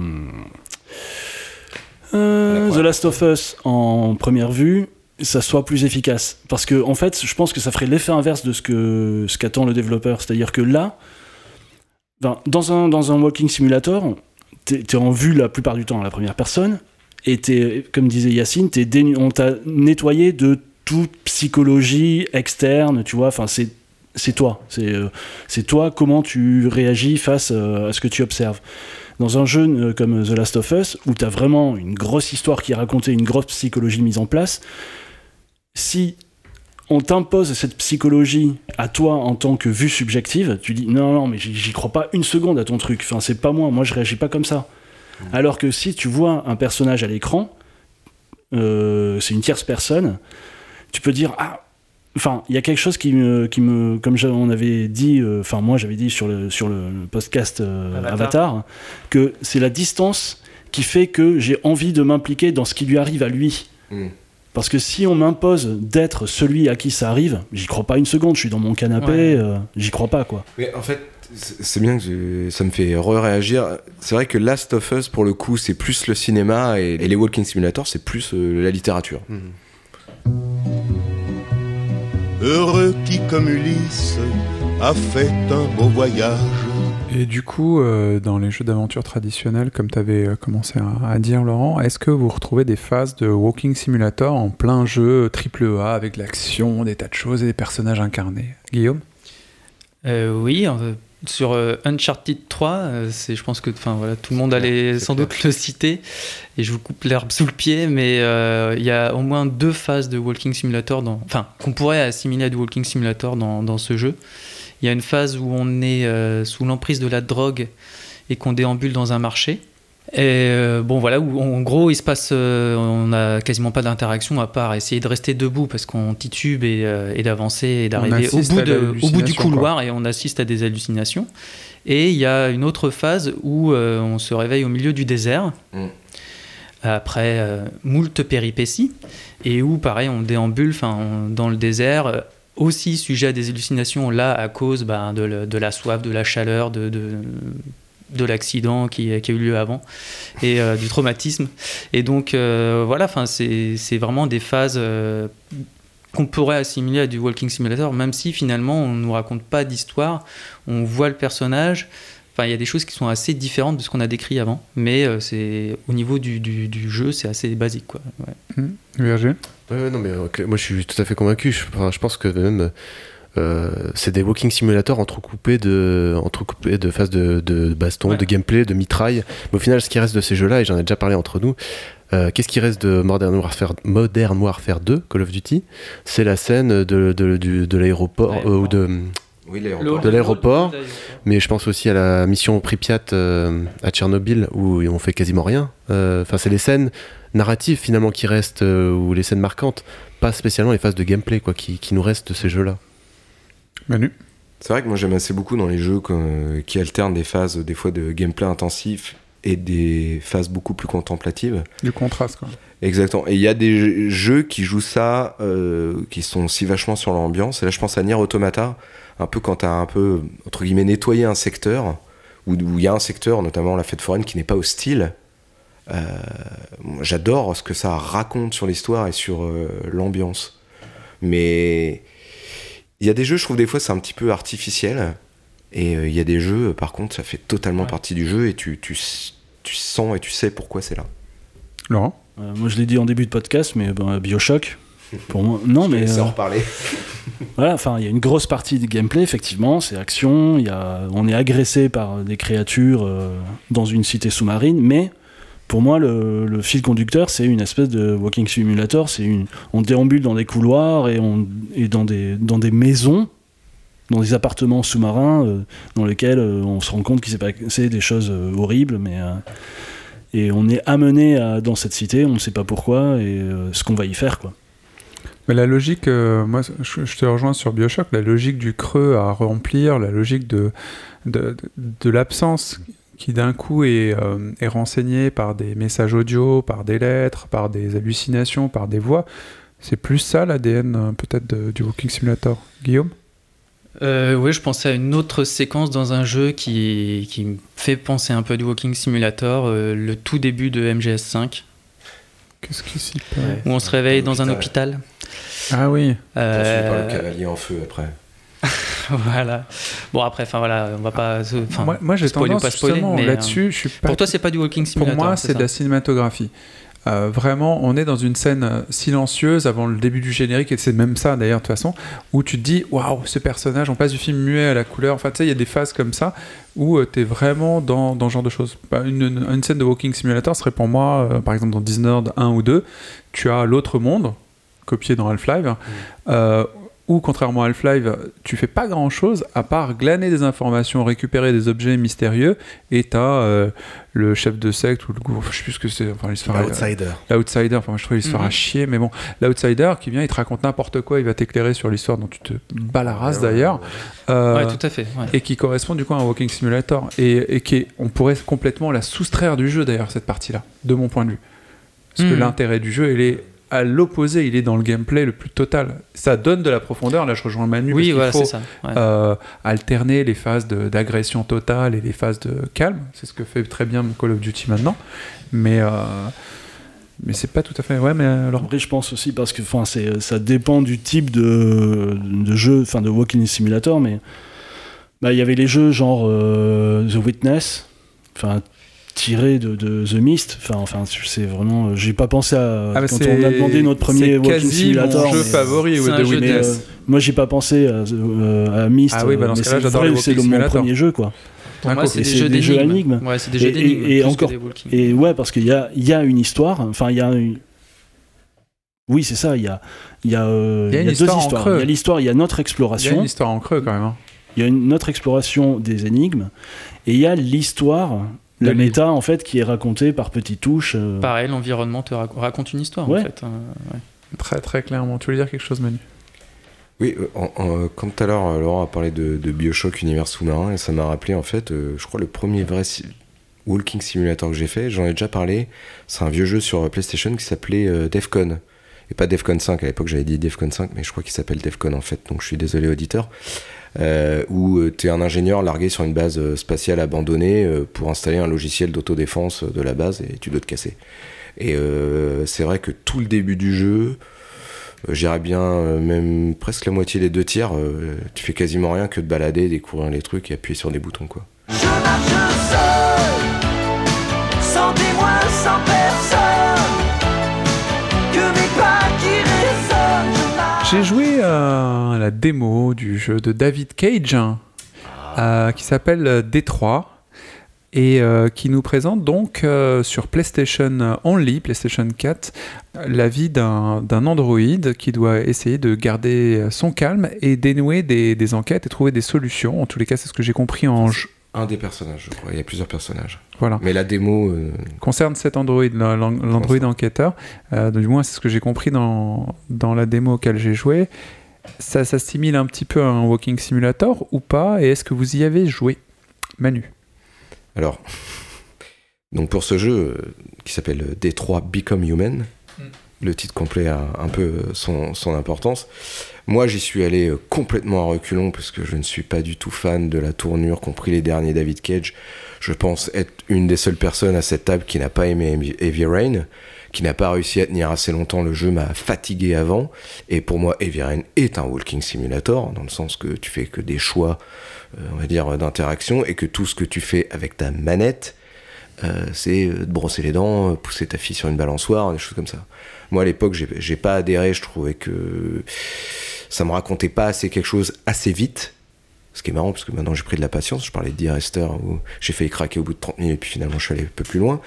euh, The Last of Us en première vue, ça soit plus efficace. Parce que, en fait, je pense que ça ferait l'effet inverse de ce que ce qu'attend le développeur. C'est-à-dire que là, ben, dans un dans un walking simulator, t'es es en vue la plupart du temps à la première personne, et t'es, comme disait Yacine, dénu- on t'a nettoyé de toute psychologie externe, tu vois. Enfin, c'est c'est toi. C'est euh, toi comment tu réagis face euh, à ce que tu observes. Dans un jeu euh, comme The Last of Us, où tu as vraiment une grosse histoire qui est racontée, une grosse psychologie mise en place, si on t'impose cette psychologie à toi en tant que vue subjective, tu dis non, non, mais j'y crois pas une seconde à ton truc. Enfin, c'est pas moi, moi je réagis pas comme ça. Alors que si tu vois un personnage à l'écran, euh, c'est une tierce personne, tu peux dire ah enfin il y a quelque chose qui me qui me comme on avait dit euh, enfin moi j'avais dit sur le sur le podcast euh, Avatar. Avatar. que c'est la distance qui fait que j'ai envie de m'impliquer dans ce qui lui arrive à lui Mm. Parce que si on m'impose d'être celui à qui ça arrive j'y crois pas une seconde je suis dans mon canapé Ouais. euh, j'y crois pas quoi Mais en fait, c'est bien que je- ça me fait re-réagir. C'est vrai que Last of Us, pour le coup, c'est plus le cinéma et, et les Walking Simulator, c'est plus euh, la littérature. Heureux qui, comme Ulysse, a fait un beau voyage. Et du coup, euh, dans les jeux d'aventure traditionnels, comme tu avais commencé à, à dire, Laurent, est-ce que vous retrouvez des phases de Walking Simulator en plein jeu triple A avec de l'action, des tas de choses et des personnages incarnés? Guillaume? Euh, oui, euh, sur euh, Uncharted 3, euh, c'est, je pense que voilà, tout le monde allait sans doute le citer, et je vous coupe l'herbe sous le pied, mais euh, il y a au moins deux phases de Walking Simulator, dans, enfin, qu'on pourrait assimiler à du Walking Simulator dans, dans ce jeu. Il y a une phase où on est euh, sous l'emprise de la drogue et qu'on déambule dans un marché. Et euh, bon, voilà, où en gros, il se passe, euh, on n'a quasiment pas d'interaction à part essayer de rester debout parce qu'on titube et, euh, et d'avancer et d'arriver au bout, à de- au bout du couloir et on assiste à des hallucinations. Et il y a une autre phase où on se réveille au milieu du désert Mm. après moult péripéties et où pareil on déambule dans le désert aussi sujet à des hallucinations là à cause ben, de, la soif, de la chaleur, de, de, de l'accident qui, a eu lieu avant et euh, du traumatisme. Et donc euh, voilà, c'est vraiment des phases euh, qu'on pourrait assimiler à du walking simulator, même si finalement on nous raconte pas d'histoire, on voit le personnage. Enfin, il y a des choses qui sont assez différentes de ce qu'on a décrit avant, mais euh, c'est au niveau du, du- du jeu, c'est assez basique, quoi. Ouais. VRG Ouais, ouais, non, mais euh, moi je suis tout à fait convaincu. Je, enfin, je pense que même euh, c'est des walking simulators entrecoupés de, entrecoupés de phases de, de baston, Ouais. de gameplay, de mitraille. Mais au final, ce qui reste de ces jeux-là, et j'en ai déjà parlé entre nous, euh, qu'est-ce qui reste de Modern Warfare, Modern Warfare 2, Call of Duty? C'est la scène de, de, l'aéroport, euh, ou de, Oui, de l'aéroport. Mais je pense aussi à la mission Pripyat euh, à Tchernobyl où on fait quasiment rien. Euh, Enfin, c'est les scènes narratives finalement qui restent, euh, ou les scènes marquantes, pas spécialement les phases de gameplay quoi, qui, qui nous restent de ces jeux-là. Manu? C'est vrai que moi j'aime assez beaucoup dans les jeux que- qui alternent des phases des fois de gameplay intensif et des phases beaucoup plus contemplatives. Du contraste, quoi. Exactement. Et il y a des jeux qui jouent ça, euh, qui sont aussi vachement sur l'ambiance. Et là, je pense à Nier Automata, un peu quand t'as un peu, entre guillemets, nettoyé un secteur, où il y a un secteur, notamment la fête foraine, qui n'est pas hostile. Euh, J'adore ce que ça raconte sur l'histoire et sur euh, l'ambiance. Mais il y a des jeux, je trouve, des fois, c'est un petit peu artificiel. Et euh, il y a des jeux, par contre, ça fait totalement partie du jeu et tu, tu, tu sens et tu sais pourquoi c'est là. Laurent? Euh, moi, je l'ai dit en début de podcast, mais ben, Bioshock. Pour moi, non, mais euh, reparler. <laughs> voilà. Enfin, il y a une grosse partie du gameplay, effectivement, c'est action. Il y a, on est agressé par des créatures euh, dans une cité sous-marine, mais pour moi, le, le fil conducteur, c'est une espèce de walking simulator. C'est une, on déambule dans des couloirs et on et dans des dans des maisons, dans des appartements sous-marins, euh, dans lesquels euh, on se rend compte qu'il s'est passé des choses euh, horribles, mais et on est amené à- dans cette cité, on ne sait pas pourquoi et ce qu'on va y faire, quoi. Mais la logique, euh, moi je, je te rejoins sur Bioshock, la logique du creux à remplir, la logique de, de, de- de l'absence qui d'un coup est, euh, est renseignée par des messages audio, par des lettres, par des hallucinations, par des voix, c'est plus ça l'ADN euh, peut-être de- du Walking Simulator. Guillaume? Euh, oui, je pensais à une autre séquence dans un jeu qui, qui me fait penser un peu à du Walking Simulator, euh, le tout début de MGS5, Qu'est-ce qui s'y passe? Où on se réveille dans un hôpital. Ah oui. Euh, par le cavalier en feu après. <laughs> voilà. Bon après, enfin voilà, on va pas. enfin, moi, moi j'ai tendance pas spoiler, justement là-dessus, euh, je suis pas Pour toi, c'est pas du Walking Pour Simulator. moi, c'est de la cinématographie. Euh, vraiment, on est dans une scène euh, silencieuse avant le début du générique, et c'est même ça d'ailleurs, de toute façon, où tu te dis waouh, ce personnage, on passe du film muet à la couleur. Enfin, tu sais, il y a des phases comme ça où tu es vraiment dans, dans ce genre de choses. Bah, une, une- une scène de Walking Simulator serait pour moi, euh, par exemple, dans Dishonored 1 ou 2, tu as l'autre monde, copié dans Half-Life, euh, où contrairement à Half-Life, tu fais pas grand chose à part glaner des informations, récupérer des objets mystérieux, et t'as euh, le chef de secte ou le goût, je sais plus ce que c'est, enfin il se fera- Outsider. L'outsider, enfin moi, je trouve il se fera Mhm. chier, mais bon, l'outsider qui vient, il te raconte n'importe quoi, il va t'éclairer sur l'histoire dont tu te bats la race d'ailleurs. Euh, Ouais, tout à fait. ouais. et qui correspond du coup à un walking simulator et, et qui est- on pourrait complètement la soustraire du jeu d'ailleurs cette partie là de mon point de vue parce que Mhm. l'intérêt du jeu il est à l'opposé il est dans le gameplay le plus total. Ça donne de la profondeur. Là je rejoins Manu Oui, parce voilà, qu'il faut c'est ça. ouais. euh, alterner les phases d'agression totale et les phases de calme. C'est ce que fait très bien Call of Duty maintenant. Mais euh, mais c'est pas tout à fait ouais mais alors Après, je pense aussi parce que enfin, c'est, ça dépend du type de, de jeu, enfin de Walking Simulator, mais bah, il y avait les jeux genre euh, The Witness, enfin tiré de, de The Mist, enfin, enfin c'est vraiment, euh, j'ai pas pensé à Ah, mais quand c'est- on a demandé notre premier c'est Walking quasi Simulator. mon jeu mais, favori c'est ouais, un de jeu mais, euh, moi j'ai pas pensé à, euh, à Myst, Ah oui, bah, dans euh, ce mais cas-là, c'est j'adore vrai les que c'est mon premier jeu quoi. Pour moi, c'est et des jeux des jeux d'énigmes. énigmes. Ouais, c'est des Et- jeux et- d'énigmes. et plus que encore-. Et ouais, parce qu'il y a, y a une histoire, enfin il y a une... Oui, c'est ça, il y a, il y a, euh, y a il une deux histoires. creux. Il y a l'histoire, il y a notre il y a exploration, une histoire en creux quand même hein. il y a une autre exploration des énigmes, et il y a l'histoire, De méta en fait, qui est racontée par petites touches. euh, Pareil, l'environnement te rac- raconte une histoire Ouais. en fait. hein, ouais. très très clairement tu voulais dire quelque chose Manu? Oui, euh, en- en- comme tout à l'heure, euh, Laurent a parlé de, de Bioshock Univers sous-marin, et ça m'a rappelé en fait, euh, je crois, le premier vrai si- Walking Simulator que j'ai fait, j'en ai déjà parlé, c'est un vieux jeu sur euh, PlayStation qui s'appelait euh, Defcon. Et pas Defcon 5, à l'époque j'avais dit Defcon 5, mais je crois qu'il s'appelle Defcon en fait, donc je suis désolé auditeur. Euh, où tu es un ingénieur largué sur une base euh, spatiale abandonnée euh, pour installer un logiciel d'autodéfense euh, de la base et tu dois te casser. Et euh, c'est vrai que tout le début du jeu, Euh, J'irais bien euh, même presque la moitié des deux tiers. euh, tu fais quasiment rien que de balader, découvrir les trucs et appuyer sur des boutons quoi. Je marche seul, sans témoin, sans personne. Que mes pas qui résonnent. Je marche J'ai joué la démo du jeu de David Cage hein, euh, qui s'appelle euh, Détroit et euh, qui nous présente donc euh, sur PlayStation Only, PlayStation 4, la vie d'un androïde qui doit essayer de garder son calme et dénouer des, des enquêtes et trouver des solutions. En tous les cas, c'est ce que j'ai compris en jeu. Un des personnages, je crois. Il y a plusieurs personnages. Voilà. Mais la démo, euh, concerne cet Android, l'an- l'an- l'Android enquêteur. Du moins, c'est ce que j'ai compris dans, dans la démo auquel j'ai joué. Ça s'assimile un petit peu un Walking Simulator ou pas Et est-ce que vous y avez joué? Manu Alors, donc pour ce jeu euh, qui s'appelle Détroit Become Human, le titre complet a un peu son, importance. Moi, j'y suis allé euh, complètement à reculons parce que je ne suis pas du tout fan de la tournure, compris les derniers David Cage. Je pense être une des seules personnes à cette table qui n'a pas aimé Heavy Rain, qui n'a pas réussi à tenir assez longtemps. Le jeu m'a fatigué avant. Et pour moi, Heavy est un walking simulator, dans le sens que tu fais que des choix, euh, on va dire, d'interaction, et que tout ce que tu fais avec ta manette, euh, c'est euh, de brosser les dents, pousser ta fille sur une balançoire, des choses comme ça. Moi, à l'époque, j'ai pas adhéré, je trouvais que ça me racontait pas assez quelque chose assez vite. Ce qui est marrant, parce que maintenant j'ai pris de la patience. Je parlais de D-Rester, où j'ai failli craquer au bout de 30 minutes, et puis finalement je suis allé un peu plus loin.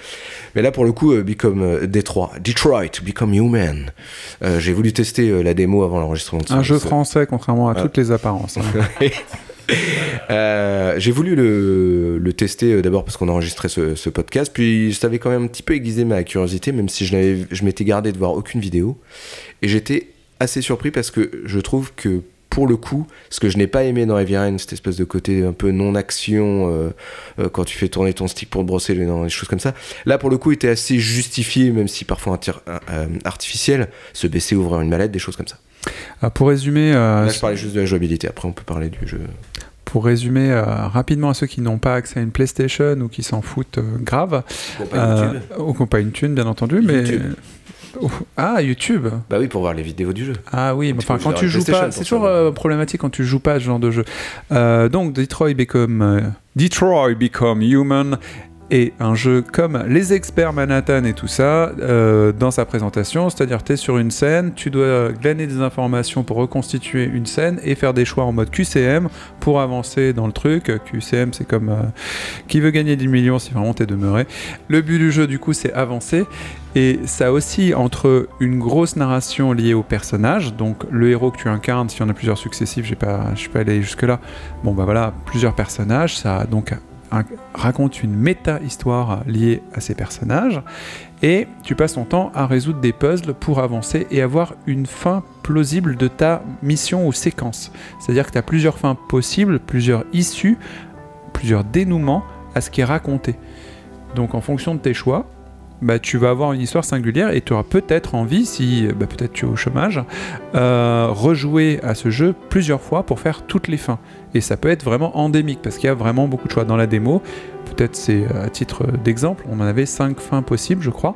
Mais là, pour le coup, euh, Become euh, Detroit, Detroit, Become Human. Euh, j'ai voulu tester la démo avant l'enregistrement de Un jeu français, contrairement à Ah. toutes les apparences. hein. <laughs> Euh, j'ai voulu le, le tester euh, d'abord parce qu'on enregistrait ce, ce podcast, puis ça avait quand même un petit peu aiguisé ma curiosité, même si je m'étais gardé de voir aucune vidéo. Et j'étais assez surpris parce que je trouve que pour le coup, ce que je n'ai pas aimé dans Heavy Rain, cette espèce de côté un peu non-action, euh, euh, quand tu fais tourner ton stick pour te brosser les choses comme ça, là pour le coup était assez justifié, même si parfois intir- euh, artificiel, se baisser, ouvrir une mallette, des choses comme ça. Ah, pour résumer, euh, Là je parlais juste de la jouabilité, après on peut parler du jeu. pour résumer euh, rapidement à ceux qui n'ont pas accès à une PlayStation ou qui s'en foutent euh, grave, Ou pas une thune. ou qui n'ont pas une thune, bien entendu, mais YouTube. Ah YouTube. Bah oui, pour voir les vidéos du jeu. Ah oui, enfin quand tu joues pas, c'est toujours euh, problématique quand tu joues pas à ce genre de jeu. Euh, donc Detroit Become euh, Detroit Become Human est un jeu comme les experts Manhattan et tout ça euh, dans sa présentation, c'est-à-dire tu es sur une scène, tu dois glaner des informations pour reconstituer une scène et faire des choix en mode QCM pour avancer dans le truc. QCM c'est comme euh, qui veut gagner 10 millions si vraiment t'es demeuré. Le but du jeu du coup c'est avancer et ça aussi entre une grosse narration liée au personnage, donc le héros que tu incarnes, s'il y en a plusieurs successifs, j'ai pas, je suis pas allé jusque là. Bon bah voilà, plusieurs personnages, ça donc un- raconte une méta-histoire liée à ces personnages, et tu passes ton temps à résoudre des puzzles pour avancer et avoir une fin plausible de ta mission ou séquence. C'est-à-dire que tu as plusieurs fins possibles, plusieurs issues, plusieurs dénouements à ce qui est raconté. Donc en fonction de tes choix, bah, tu vas avoir une histoire singulière et tu auras peut-être envie, si bah, peut-être tu es au chômage, euh, rejouer à ce jeu plusieurs fois pour faire toutes les fins. Et ça peut être vraiment endémique parce qu'il y a vraiment beaucoup de choix dans la démo. Peut-être c'est euh, à titre d'exemple, on en avait 5 fins possibles, je crois,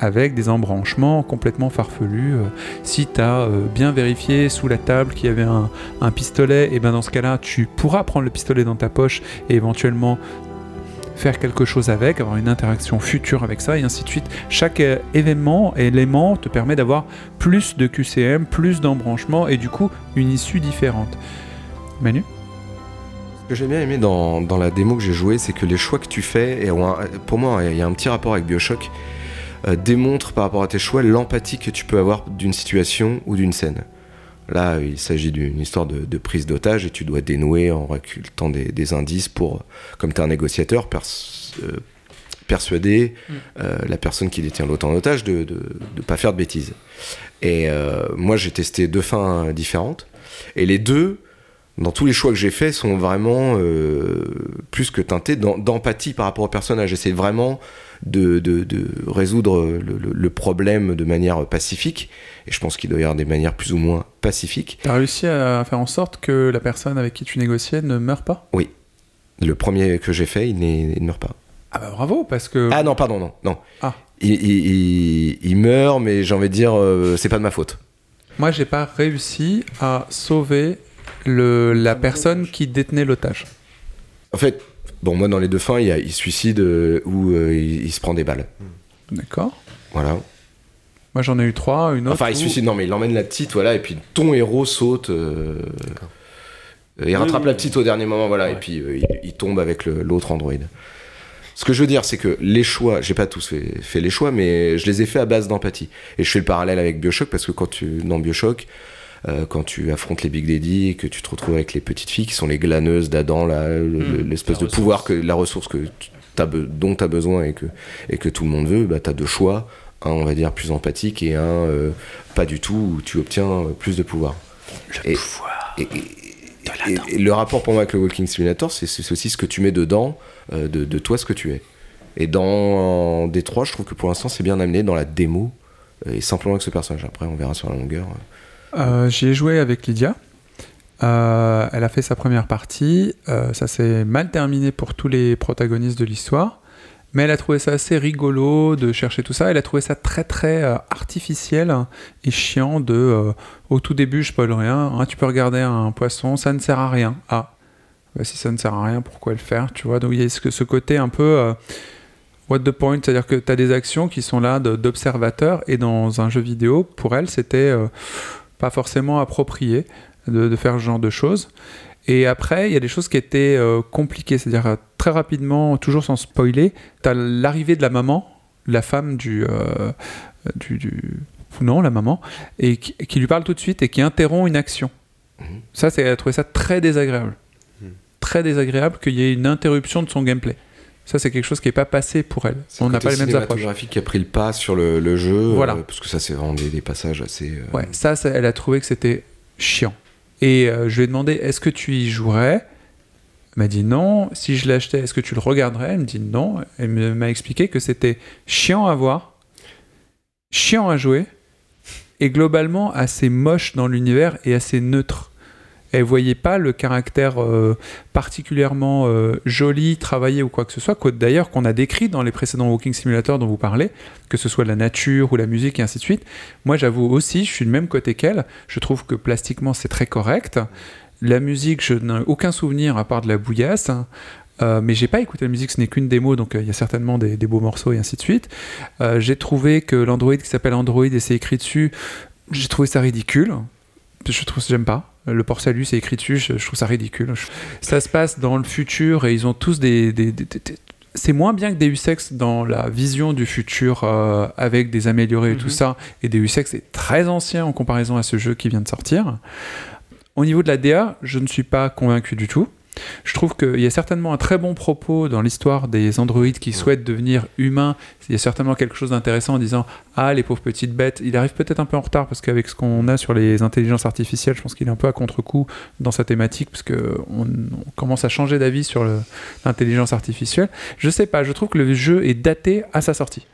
avec des embranchements complètement farfelus. Euh, si tu as bien vérifié sous la table qu'il y avait un, pistolet, et ben dans ce cas-là, tu pourras prendre le pistolet dans ta poche et éventuellement faire quelque chose avec, avoir une interaction future avec ça, et ainsi de suite. Chaque euh, événement, élément te permet d'avoir plus de QCM, plus d'embranchements, et du coup, une issue différente. Manu? Ce que j'ai bien aimé dans, la démo que j'ai jouée, c'est que les choix que tu fais, pour moi, il y a un petit rapport avec Bioshock, euh, démontrent par rapport à tes choix l'empathie que tu peux avoir d'une situation ou d'une scène. Là, il s'agit d'une histoire de, de prise d'otage et tu dois dénouer en récoltant des, des indices pour, comme tu es un négociateur, pers- euh, persuader Mm. euh, la personne qui détient l'autre en otage de ne pas faire de bêtises. Et euh, moi, j'ai testé deux fins différentes. Et les deux, dans tous les choix que j'ai faits, sont vraiment plus que teintés d'em- d'empathie par rapport au personnage. J'essaie vraiment de, de- de résoudre le, le- le problème de manière pacifique. Et je pense qu'il doit y avoir des manières plus ou moins pacifiques. T'as réussi à faire en sorte que la personne avec qui tu négociais ne meure pas? Oui. Le premier que j'ai fait, il, ne meurt pas. Ah bah bravo, parce que... Ah non, pardon, non. non. Ah. Il, il- il- il meurt, mais j'ai envie de dire, euh, c'est pas de ma faute. Moi, j'ai pas réussi à sauver le, la personne qui détenait l'otage. En fait, bon, moi, dans les deux fins, il y a il se suicide euh, ou euh, il, il se prend des balles. D'accord. Voilà. Moi, j'en ai eu trois. Une autre. Enfin, il où- suicide, non, mais il emmène la petite, voilà, et puis ton héros saute. euh, il rattrape Oui, la oui. petite au dernier moment, voilà, et puis euh, il, il tombe avec l'autre android. Ce que je veux dire, c'est que les choix, j'ai pas tous fait, fait les choix, mais je les ai fait à base d'empathie. Et je fais le parallèle avec Bioshock parce que quand tu, dans Bioshock, euh, quand tu affrontes les Big Daddy et que tu te retrouves avec les petites filles qui sont les glaneuses d'Adam, là, le- Mm. l'espèce de pouvoir, que la ressource que dont tu as besoin et que, et que tout le monde veut, bah, tu as deux choix. Un, on va dire, plus empathique et un, euh, pas du tout, où tu obtiens euh, plus de pouvoir. Le pouvoir. Et, et- et- et le rapport pour moi avec le Walking Simulator, c'est aussi ce que tu mets dedans euh, de, de toi, ce que tu es. Et dans Détroit, je trouve que pour l'instant, c'est bien amené dans la démo et simplement avec ce personnage. Après, on verra sur la longueur. Euh, J'y ai joué avec Lydia. Euh, elle a fait sa première partie. Euh, ça s'est mal terminé pour tous les protagonistes de l'histoire. Mais elle a trouvé ça assez rigolo de chercher tout ça. Elle a trouvé ça très très euh, artificiel et chiant de au tout début, je spoil rien. hein, tu peux regarder un poisson, ça ne sert à rien. Ah, bah, si ça ne sert à rien, pourquoi le faire Tu vois, donc il y a ce, côté un peu what the point, c'est-à-dire que tu as des actions qui sont là d'observateurs et dans un jeu vidéo, pour elle, c'était pas forcément approprié de, de faire ce genre de choses. Et après, il y a des choses qui étaient euh, compliquées, c'est-à-dire euh, très rapidement, toujours sans spoiler, tu as l'arrivée de la maman, la femme du, euh, du, du- Non, la maman, et qui, qui lui parle tout de suite et qui interrompt une action. Ça, c'est, elle a trouvé ça très désagréable. Très désagréable qu'il y ait une interruption de son gameplay. Ça, c'est quelque chose qui n'est pas passé pour elle. On n'a pas les mêmes approches. cinématographique qui a pris le pas sur le, le jeu. Voilà. euh, parce que ça, c'est vraiment des, des passages assez. euh, Ouais, ça, ça, elle a trouvé que c'était chiant. Et euh, je lui ai demandé est-ce que tu y jouerais? Elle m'a dit non. Si je l'achetais, est-ce que tu le regarderais? Elle me dit non. Elle m'a expliqué que c'était chiant à voir, chiant à jouer, et globalement assez moche dans l'univers et assez neutre. Elle voyait pas le caractère euh, particulièrement euh, joli, travaillé ou quoi que ce soit, qu'au- d'ailleurs qu'on a décrit dans les précédents Walking Simulator dont vous parlez, que ce soit la nature ou la musique et ainsi de suite. Moi, j'avoue aussi, je suis du même côté qu'elle. Je trouve que plastiquement, c'est très correct. La musique, je n'ai aucun souvenir à part de la bouillasse. Euh, mais j'ai pas écouté la musique, ce n'est qu'une démo, donc euh, il y a certainement des, beaux morceaux et ainsi de suite. J'ai trouvé que l'Android qui s'appelle Android et c'est écrit dessus, j'ai trouvé ça ridicule. Je trouve j'aime pas. Le port salut c'est écrit dessus, je, je trouve ça ridicule. Ça se passe dans le futur et ils ont tous des, des- des- des- des- c'est moins bien que Deus Ex dans la vision du futur euh, avec des améliorés et tout ça. Et Deus Ex est très ancien en comparaison à ce jeu qui vient de sortir. Au niveau de la DA, je ne suis pas convaincu du tout. Je trouve qu'il y a certainement un très bon propos dans l'histoire des androïdes qui souhaitent devenir humains. Il y a certainement quelque chose d'intéressant en disant Ah, les pauvres petites bêtes. Il arrive peut-être un peu en retard parce qu'avec ce qu'on a sur les intelligences artificielles, je pense qu'il est un peu à contre-coup dans sa thématique parce qu'on on commence à changer d'avis sur l'intelligence artificielle. Je sais pas, je trouve que le jeu est daté à sa sortie.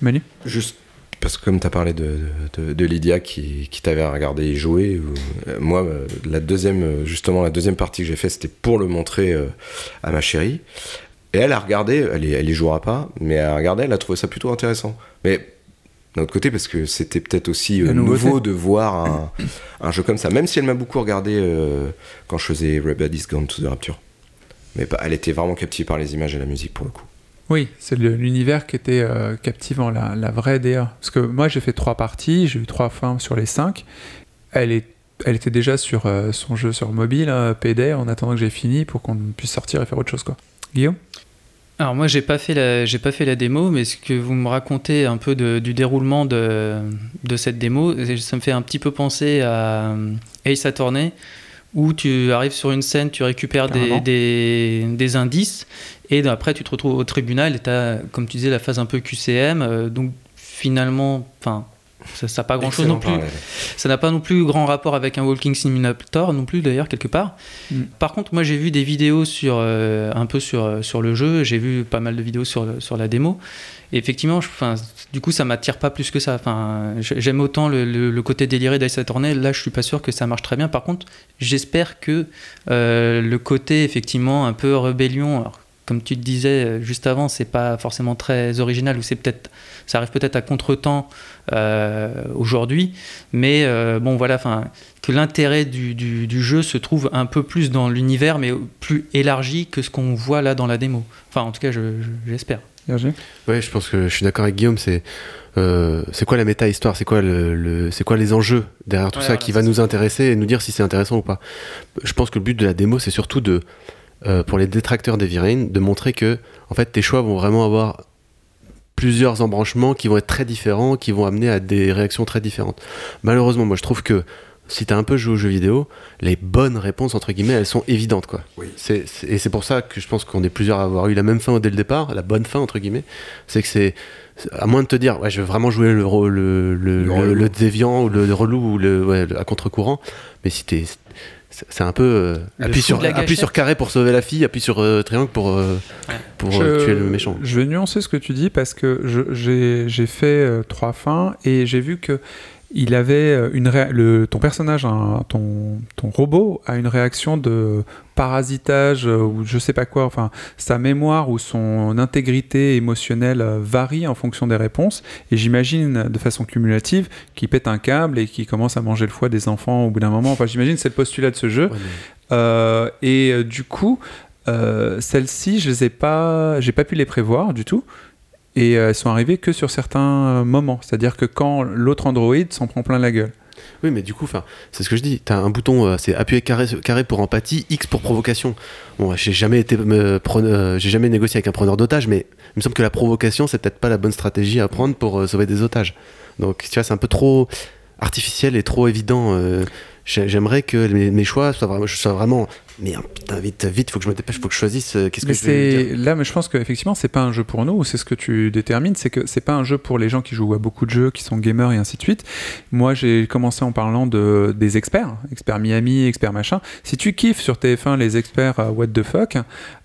Manu? Juste parce que comme tu as parlé de, de, de Lydia qui, qui t'avait regardé y jouer, ou- euh, moi, euh, la deuxième, euh, justement, la deuxième partie que j'ai fait, c'était pour le montrer euh, à ma chérie. Et elle a regardé, elle y, elle y jouera pas, mais elle a regardé, elle a trouvé ça plutôt intéressant. Mais d'un autre côté, parce que c'était peut-être aussi nouveau de voir un, un jeu comme ça, même si elle m'a beaucoup regardé quand je faisais is Gone to the Rapture. Mais pas- elle était vraiment captivée par les images et la musique pour le coup. Oui, c'est l'univers qui était euh, captivant, la, la vraie DA. Parce que moi, j'ai fait trois parties, j'ai eu trois fins sur les cinq. Elle, est, elle était déjà sur euh, son jeu sur mobile, euh, PD, en attendant que j'ai fini pour qu'on puisse sortir et faire autre chose. Quoi. Guillaume? Alors moi j'ai pas fait la j'ai pas fait la démo mais ce que vous me racontez un peu de- du déroulement de, de cette démo ça me fait un petit peu penser à euh, Ace Attorney où tu arrives sur une scène tu récupères des, Carrément. des, des indices et après tu te retrouves au tribunal et tu as comme tu disais la phase un peu QCM euh, donc finalement enfin ça n'a pas grand chose Excellent non plus parallèle. ça n'a pas non plus grand rapport avec un walking simulator non plus d'ailleurs quelque part. Mm. Par contre, moi j'ai vu des vidéos sur euh, un peu sur euh, sur le jeu, j'ai vu pas mal de vidéos sur sur la démo. Et effectivement, je- enfin, du coup, ça m'attire pas plus que ça. Enfin, j'aime autant le, le- le côté déliré d'Ice Attorney. Là, je suis pas sûr que ça marche très bien. Par contre, j'espère que euh, le côté effectivement un peu rébellion, alors, comme tu te disais euh, juste avant, c'est pas forcément très original ou c'est peut-être, ça arrive peut-être à contretemps euh, aujourd'hui, mais euh, bon voilà, enfin que l'intérêt du, du- du jeu se trouve un peu plus dans l'univers, mais plus élargi que ce qu'on voit là dans la démo. Enfin, en tout cas, je- je- j'espère. Ouais, je pense que je suis d'accord avec Guillaume. C'est euh, c'est quoi la méta-histoire? C'est quoi, le, le- c'est quoi les enjeux derrière tout Ouais, ça voilà, qui va nous intéresser et nous dire si c'est intéressant ou pas? Je pense que le but de la démo, c'est surtout de, euh, pour les détracteurs d'Heavy Rain, de montrer que en fait, tes choix vont vraiment avoir plusieurs embranchements qui vont être très différents, qui vont amener à des réactions très différentes. Malheureusement, moi, je trouve que si t'as un peu joué aux jeux vidéo, les bonnes réponses, entre guillemets, elles sont évidentes, quoi. C'est- et c'est pour ça que je pense qu'on est plusieurs à avoir eu la même fin dès le départ, la bonne fin, entre guillemets. C'est que c'est, à moins de te dire, ouais, je veux vraiment jouer le, le, le, déviant ou le, relou ou le, ouais, à contre-courant, mais si t'es. C'est c'est un peu. euh, appuie, sur, appuie carré pour sauver la fille, appuie sur euh, triangle pour, euh, pour euh, tuer le méchant. Je vais nuancer ce que tu dis parce que j'ai j'ai fait euh, trois fins et j'ai vu que il avait une ré- le, ton personnage, un- ton, ton robot a une réaction de parasitage euh, ou je sais pas quoi. Enfin, sa mémoire ou son intégrité émotionnelle euh, varie en fonction des réponses. Et j'imagine de façon cumulative qu'il pète un câble et qu'il commence à manger le foie des enfants au bout d'un moment. Enfin, j'imagine c'est le postulat de ce jeu. Euh, et euh, du coup, euh, celles-ci, je les ai pas, j'ai pas pu les prévoir du tout. Et euh, elles sont arrivées que sur certains euh, moments. C'est-à-dire que quand l'autre Android s'en prend plein la gueule. Oui, mais du coup, c'est ce que je dis. T'as un bouton, euh, c'est appuyer carré, pour empathie, X pour provocation. Bon, euh, j'ai jamais négocié avec un preneur d'otages, mais il me semble que la provocation, c'est peut-être pas la bonne stratégie à prendre pour euh, sauver des otages. Donc, tu vois, c'est un peu trop artificiel et trop évident. j'ai- J'aimerais que mes, choix soient vraiment. Merde, putain, vite, vite, faut que je me dépêche, faut que je choisisse. euh, Qu'est-ce que je vais dire là, mais je pense qu'effectivement, c'est pas un jeu pour nous. C'est ce que tu détermines, c'est que c'est pas un jeu pour les gens qui jouent à beaucoup de jeux, qui sont gamers et ainsi de suite. Moi, j'ai commencé en parlant de des experts, experts Miami, experts machin. Si tu kiffes sur TF1 les experts What the fuck,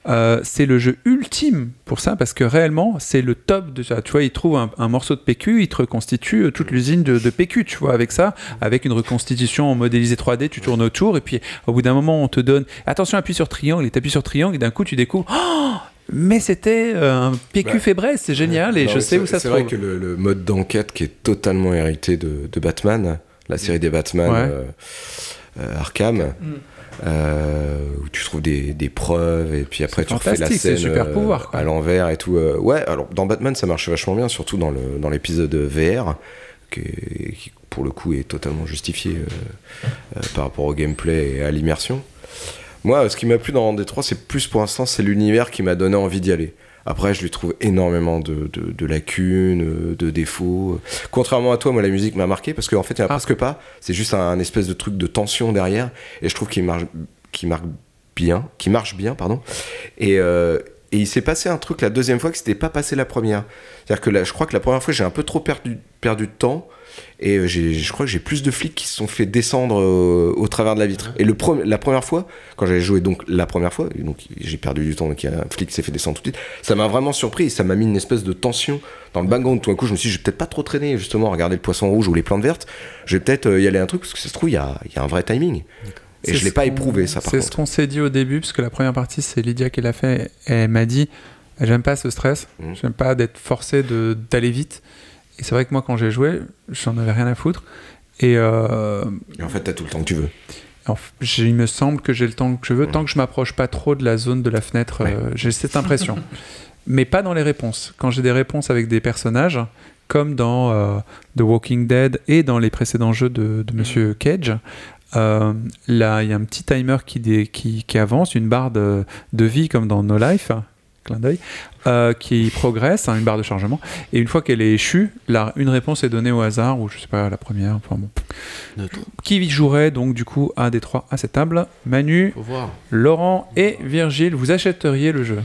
euh, c'est le jeu ultime pour ça parce que réellement, c'est le top de ça. Tu vois, ils trouvent un, un morceau de PQ, ils te reconstituent euh, toute l'usine de, de PQ. Tu vois, avec ça, avec une reconstitution en modélisé 3D, tu tournes autour et puis au bout d'un moment, on te donne attention, appuie sur triangle et t'appuies sur triangle et d'un coup, tu découvres. Oh mais c'était euh, un PQ Bah, Fébreze, c'est génial et Non, je sais où ça se C'est vrai trouve. que le, le mode d'enquête qui est totalement hérité de, de Batman, la série des Batman Ouais. euh, euh, Arkham, euh, où tu trouves des, des preuves et puis après tu refais la scène super pouvoir, quoi. à l'envers et tout. ouais, alors dans Batman ça marche vachement bien, surtout dans le dans l'épisode VR, qui, est- qui, pour le coup est totalement justifié par rapport au gameplay et à l'immersion. Moi, ce qui m'a plu dans D3, c'est plus pour l'instant, c'est l'univers qui m'a donné envie d'y aller. Après, je lui trouve énormément de, de- de lacunes, de défauts. Contrairement à toi, moi, la musique m'a marqué parce qu'en fait, il n'y en a presque pas. C'est juste un, un espèce de truc de tension derrière. Et je trouve qu'il marche, bien, qui marche bien, pardon. Et, euh, et il s'est passé un truc la deuxième fois que c'était pas passé la première. C'est-à-dire que là, je crois que la première fois, j'ai un peu trop perdu, perdu de temps. Et euh, je crois que j'ai plus de flics qui se sont fait descendre euh, au travers de la vitre. Et le la première fois, quand j'avais joué donc la première fois, donc j'ai perdu du temps, donc il y a un flic qui s'est fait descendre tout de suite, ça m'a vraiment surpris ça m'a mis une espèce de tension dans le background. Tout d'un coup, je me suis dit, je vais peut-être pas trop traîner justement à regarder le poisson rouge ou les plantes vertes. Je vais peut-être euh, y aller un truc parce que ça se trouve, il y a, il y a un vrai timing. Et je l'ai pas éprouvé ça par C'est ce qu'on s'est dit au début, parce que la première partie, c'est Lydia qui l'a fait. Et elle m'a dit J'aime pas ce stress, Mmh. j'aime pas d'être forcé d'aller vite. Et c'est vrai que moi, quand j'ai joué, j'en avais rien à foutre. Et, euh, Et en fait, t'as tout le temps que tu veux. il me semble que j'ai le temps que je veux, tant que je m'approche pas trop de la zone de la fenêtre, euh, j'ai cette impression. <laughs> Mais pas dans les réponses. Quand j'ai des réponses avec des personnages, comme dans euh, The Walking Dead et dans les précédents jeux de, de Monsieur Cage, euh, là, il y a un petit timer qui, dé- qui, qui avance, une barre de, de vie comme dans No Life, clin d'œil, euh, qui progresse, hein, une barre de chargement. Et une fois qu'elle est échue, là, une réponse est donnée au hasard, ou je sais pas, la première, enfin bon. Qui jouerait donc du coup un des trois à cette table? Manu. Laurent et Virgile, vous achèteriez le jeu?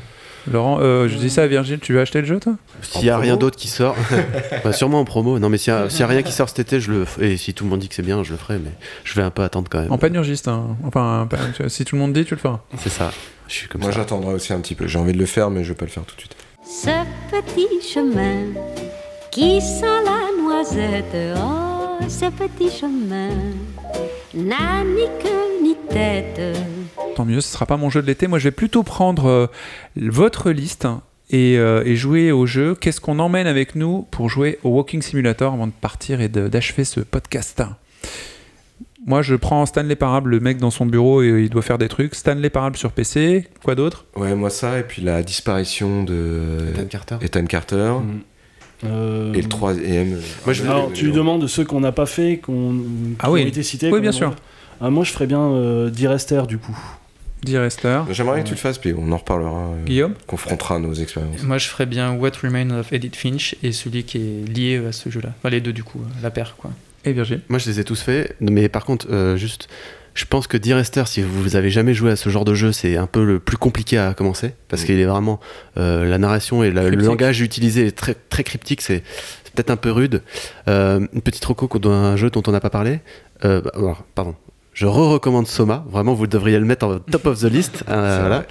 Laurent, euh, je dis ça à Virgile, tu veux acheter le jeu toi? S'il y a rien d'autre qui sort, <laughs> bah, sûrement en promo. Non, mais s'il y, a- s'il y a rien qui sort cet été, je le f- et si tout le monde dit que c'est bien, je le ferai, mais je vais un peu attendre quand même. En panurgiste, hein. enfin, pas- si tout le monde dit, tu le feras. C'est ça. Je suis comme Moi, j'attendrai aussi un petit peu. J'ai envie de le faire, mais je vais pas le faire tout de suite. Ce petit chemin qui sent la noisette, oh, ce petit chemin n'a ni queue ni tête. Tant mieux. Ce sera pas mon jeu de l'été. Moi, je vais plutôt prendre euh, votre liste et, euh, et jouer au jeu. Qu'est-ce qu'on emmène avec nous pour jouer au Walking Simulator avant de partir et d'achever ce podcast? Moi, je prends Stanley Parable, le mec dans son bureau et il doit faire des trucs. Stanley Parable sur PC. Quoi d'autre? Ouais, moi ça, et puis la disparition de Ethan Carter. Ethan Carter. Euh, Et le troisième. Moi, je vais- Alors, tu demandes ceux qu'on n'a pas fait, qu'on Ah qui oui. ont été cités. Oui, bien sûr. Ah, moi, je ferais bien euh, Direster du coup. Direster. J'aimerais que tu le fasses, puis on en reparlera. euh, Guillaume Confrontera nos expériences. Moi, je ferais bien What Remains of Edith Finch et celui qui est lié à ce jeu-là. Enfin, les deux, du coup, euh, la paire, quoi. Et Virgile Moi, je les ai tous faits, mais par contre, euh, juste, je pense que D-Rester, si vous avez jamais joué à ce genre de jeu, c'est un peu le plus compliqué à commencer, parce Mm. qu'il est vraiment euh, la narration et la- le langage utilisé est très très cryptique, c'est c'est peut-être un peu rude. Euh, une petite reco d'un jeu dont on n'a pas parlé. Euh, bah, alors, pardon. Je re-recommande Soma. Vraiment, vous devriez le mettre en top of the list. <laughs> euh, voilà.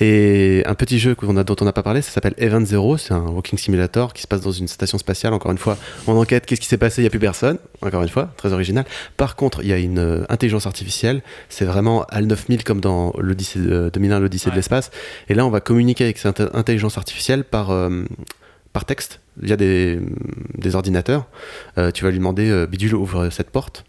Et un petit jeu a, dont on n'a pas parlé, ça s'appelle Event Zero. C'est un walking simulator qui se passe dans une station spatiale. Encore une fois, on enquête qu'est-ce qui s'est passé, il n'y a plus personne. Encore une fois, très original. Par contre, il y a une euh, intelligence artificielle. C'est vraiment HAL 9000 comme dans l'Odyssée de 2001, l'Odyssée de l'espace. Et là, on va communiquer avec cette intelligence artificielle par, euh, par texte, via des, des ordinateurs. Euh, tu vas lui demander, euh, Bidule, ouvre cette porte.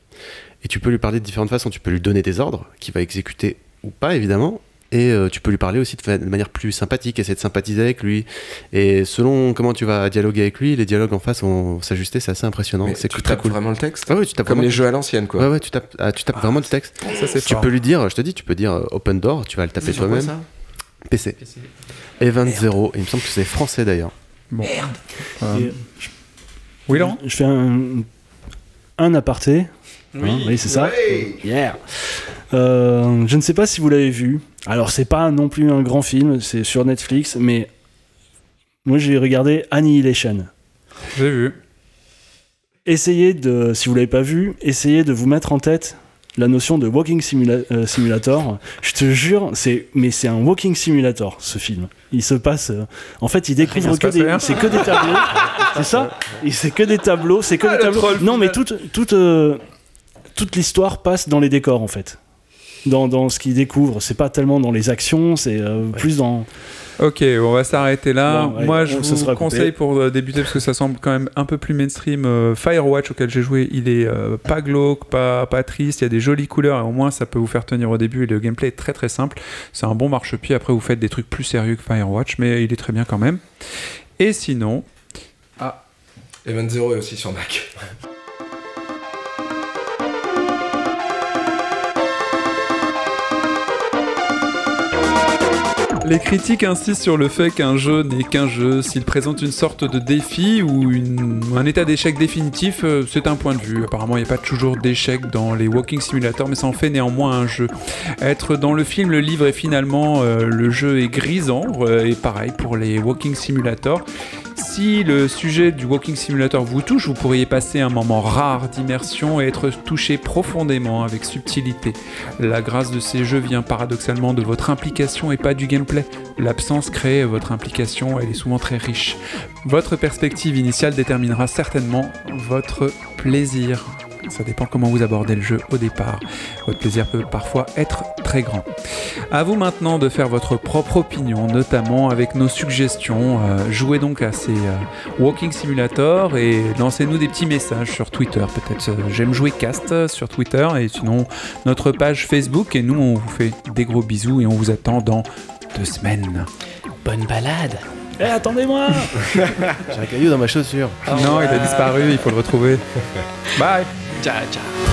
Et tu peux lui parler de différentes façons. Tu peux lui donner des ordres qu'il va exécuter ou pas, évidemment. Et euh, tu peux lui parler aussi de, manière plus sympathique, essayer de sympathiser avec lui. Et selon comment tu vas dialoguer avec lui, les dialogues en face vont s'ajuster. C'est assez impressionnant. C'est tu très tapes cool. vraiment le texte Ah oui, tu tapes Comme vraiment- les jeux à l'ancienne, quoi. Ouais, ouais, tu tapes, ah, tu tapes vraiment le texte. Ça, c'est Tu fort. peux lui dire, je te dis, tu peux dire euh, open door, tu vas le taper C'est sur quoi, toi-même. ça PC. Event 0. Il me semble que c'est français d'ailleurs. Bon. Euh, Et Oui, Laurent? Je fais un, un aparté. Hein, oui, c'est ça. Yeah. Euh, je ne sais pas si vous l'avez vu. Alors, c'est pas non plus un grand film, c'est sur Netflix, mais moi j'ai regardé Annihilation. J'ai vu. Essayez de, si vous l'avez pas vu, essayez de vous mettre en tête la notion de walking simula- euh, simulator. Je te jure, c'est mais c'est un walking simulator ce film. Il se passe, euh, en fait, il découvre que des, c'est que des tableaux. c'est ça? Et c'est que des tableaux, c'est que Ah, des le tableaux. Non, mais toute toute euh, toute l'histoire passe dans les décors en fait. Dans, dans ce qu'il découvre, c'est pas tellement dans les actions, c'est euh, plus dans. Ok, on va s'arrêter là. Bon, ouais, Moi, je vous coupé. conseille pour euh, débuter, parce que ça semble quand même un peu plus mainstream, euh, Firewatch auquel j'ai joué. Il est euh, pas glauque, pas, pas triste, il y a des jolies couleurs, et au moins ça peut vous faire tenir au début, et le gameplay est très très simple. C'est un bon marchepied, après vous faites des trucs plus sérieux que Firewatch, mais il est très bien quand même. Et sinon, Event Zero est aussi sur Mac. <laughs> Les critiques insistent sur le fait qu'un jeu n'est qu'un jeu. S'il présente une sorte de défi ou un état d'échec définitif, euh, c'est un point de vue. Apparemment, il n'y a pas toujours d'échec dans les Walking Simulator, mais ça en fait néanmoins un jeu. Être dans le film, le livre et finalement euh, le jeu est grisant, euh, et pareil pour les Walking Simulator. Si le sujet du Walking Simulator vous touche, vous pourriez passer un moment rare d'immersion et être touché profondément avec subtilité. La grâce de ces jeux vient paradoxalement de votre implication et pas du gameplay. L'absence crée votre implication, elle est souvent très riche. Votre perspective initiale déterminera certainement votre plaisir. Ça dépend comment vous abordez le jeu au départ. Votre plaisir peut parfois être très grand. À vous maintenant de faire votre propre opinion, notamment avec nos suggestions. Euh, jouez donc à ces euh, Walking Simulator et lancez-nous des petits messages sur Twitter. Peut-être euh, j'aime jouer cast sur Twitter et sinon notre page Facebook. Et nous, on vous fait des gros bisous et on vous attend dans deux semaines. Bonne balade Eh, attendez-moi <laughs> J'ai un caillou dans ma chaussure. non, il a disparu, il faut le retrouver. <laughs> Bye 加一加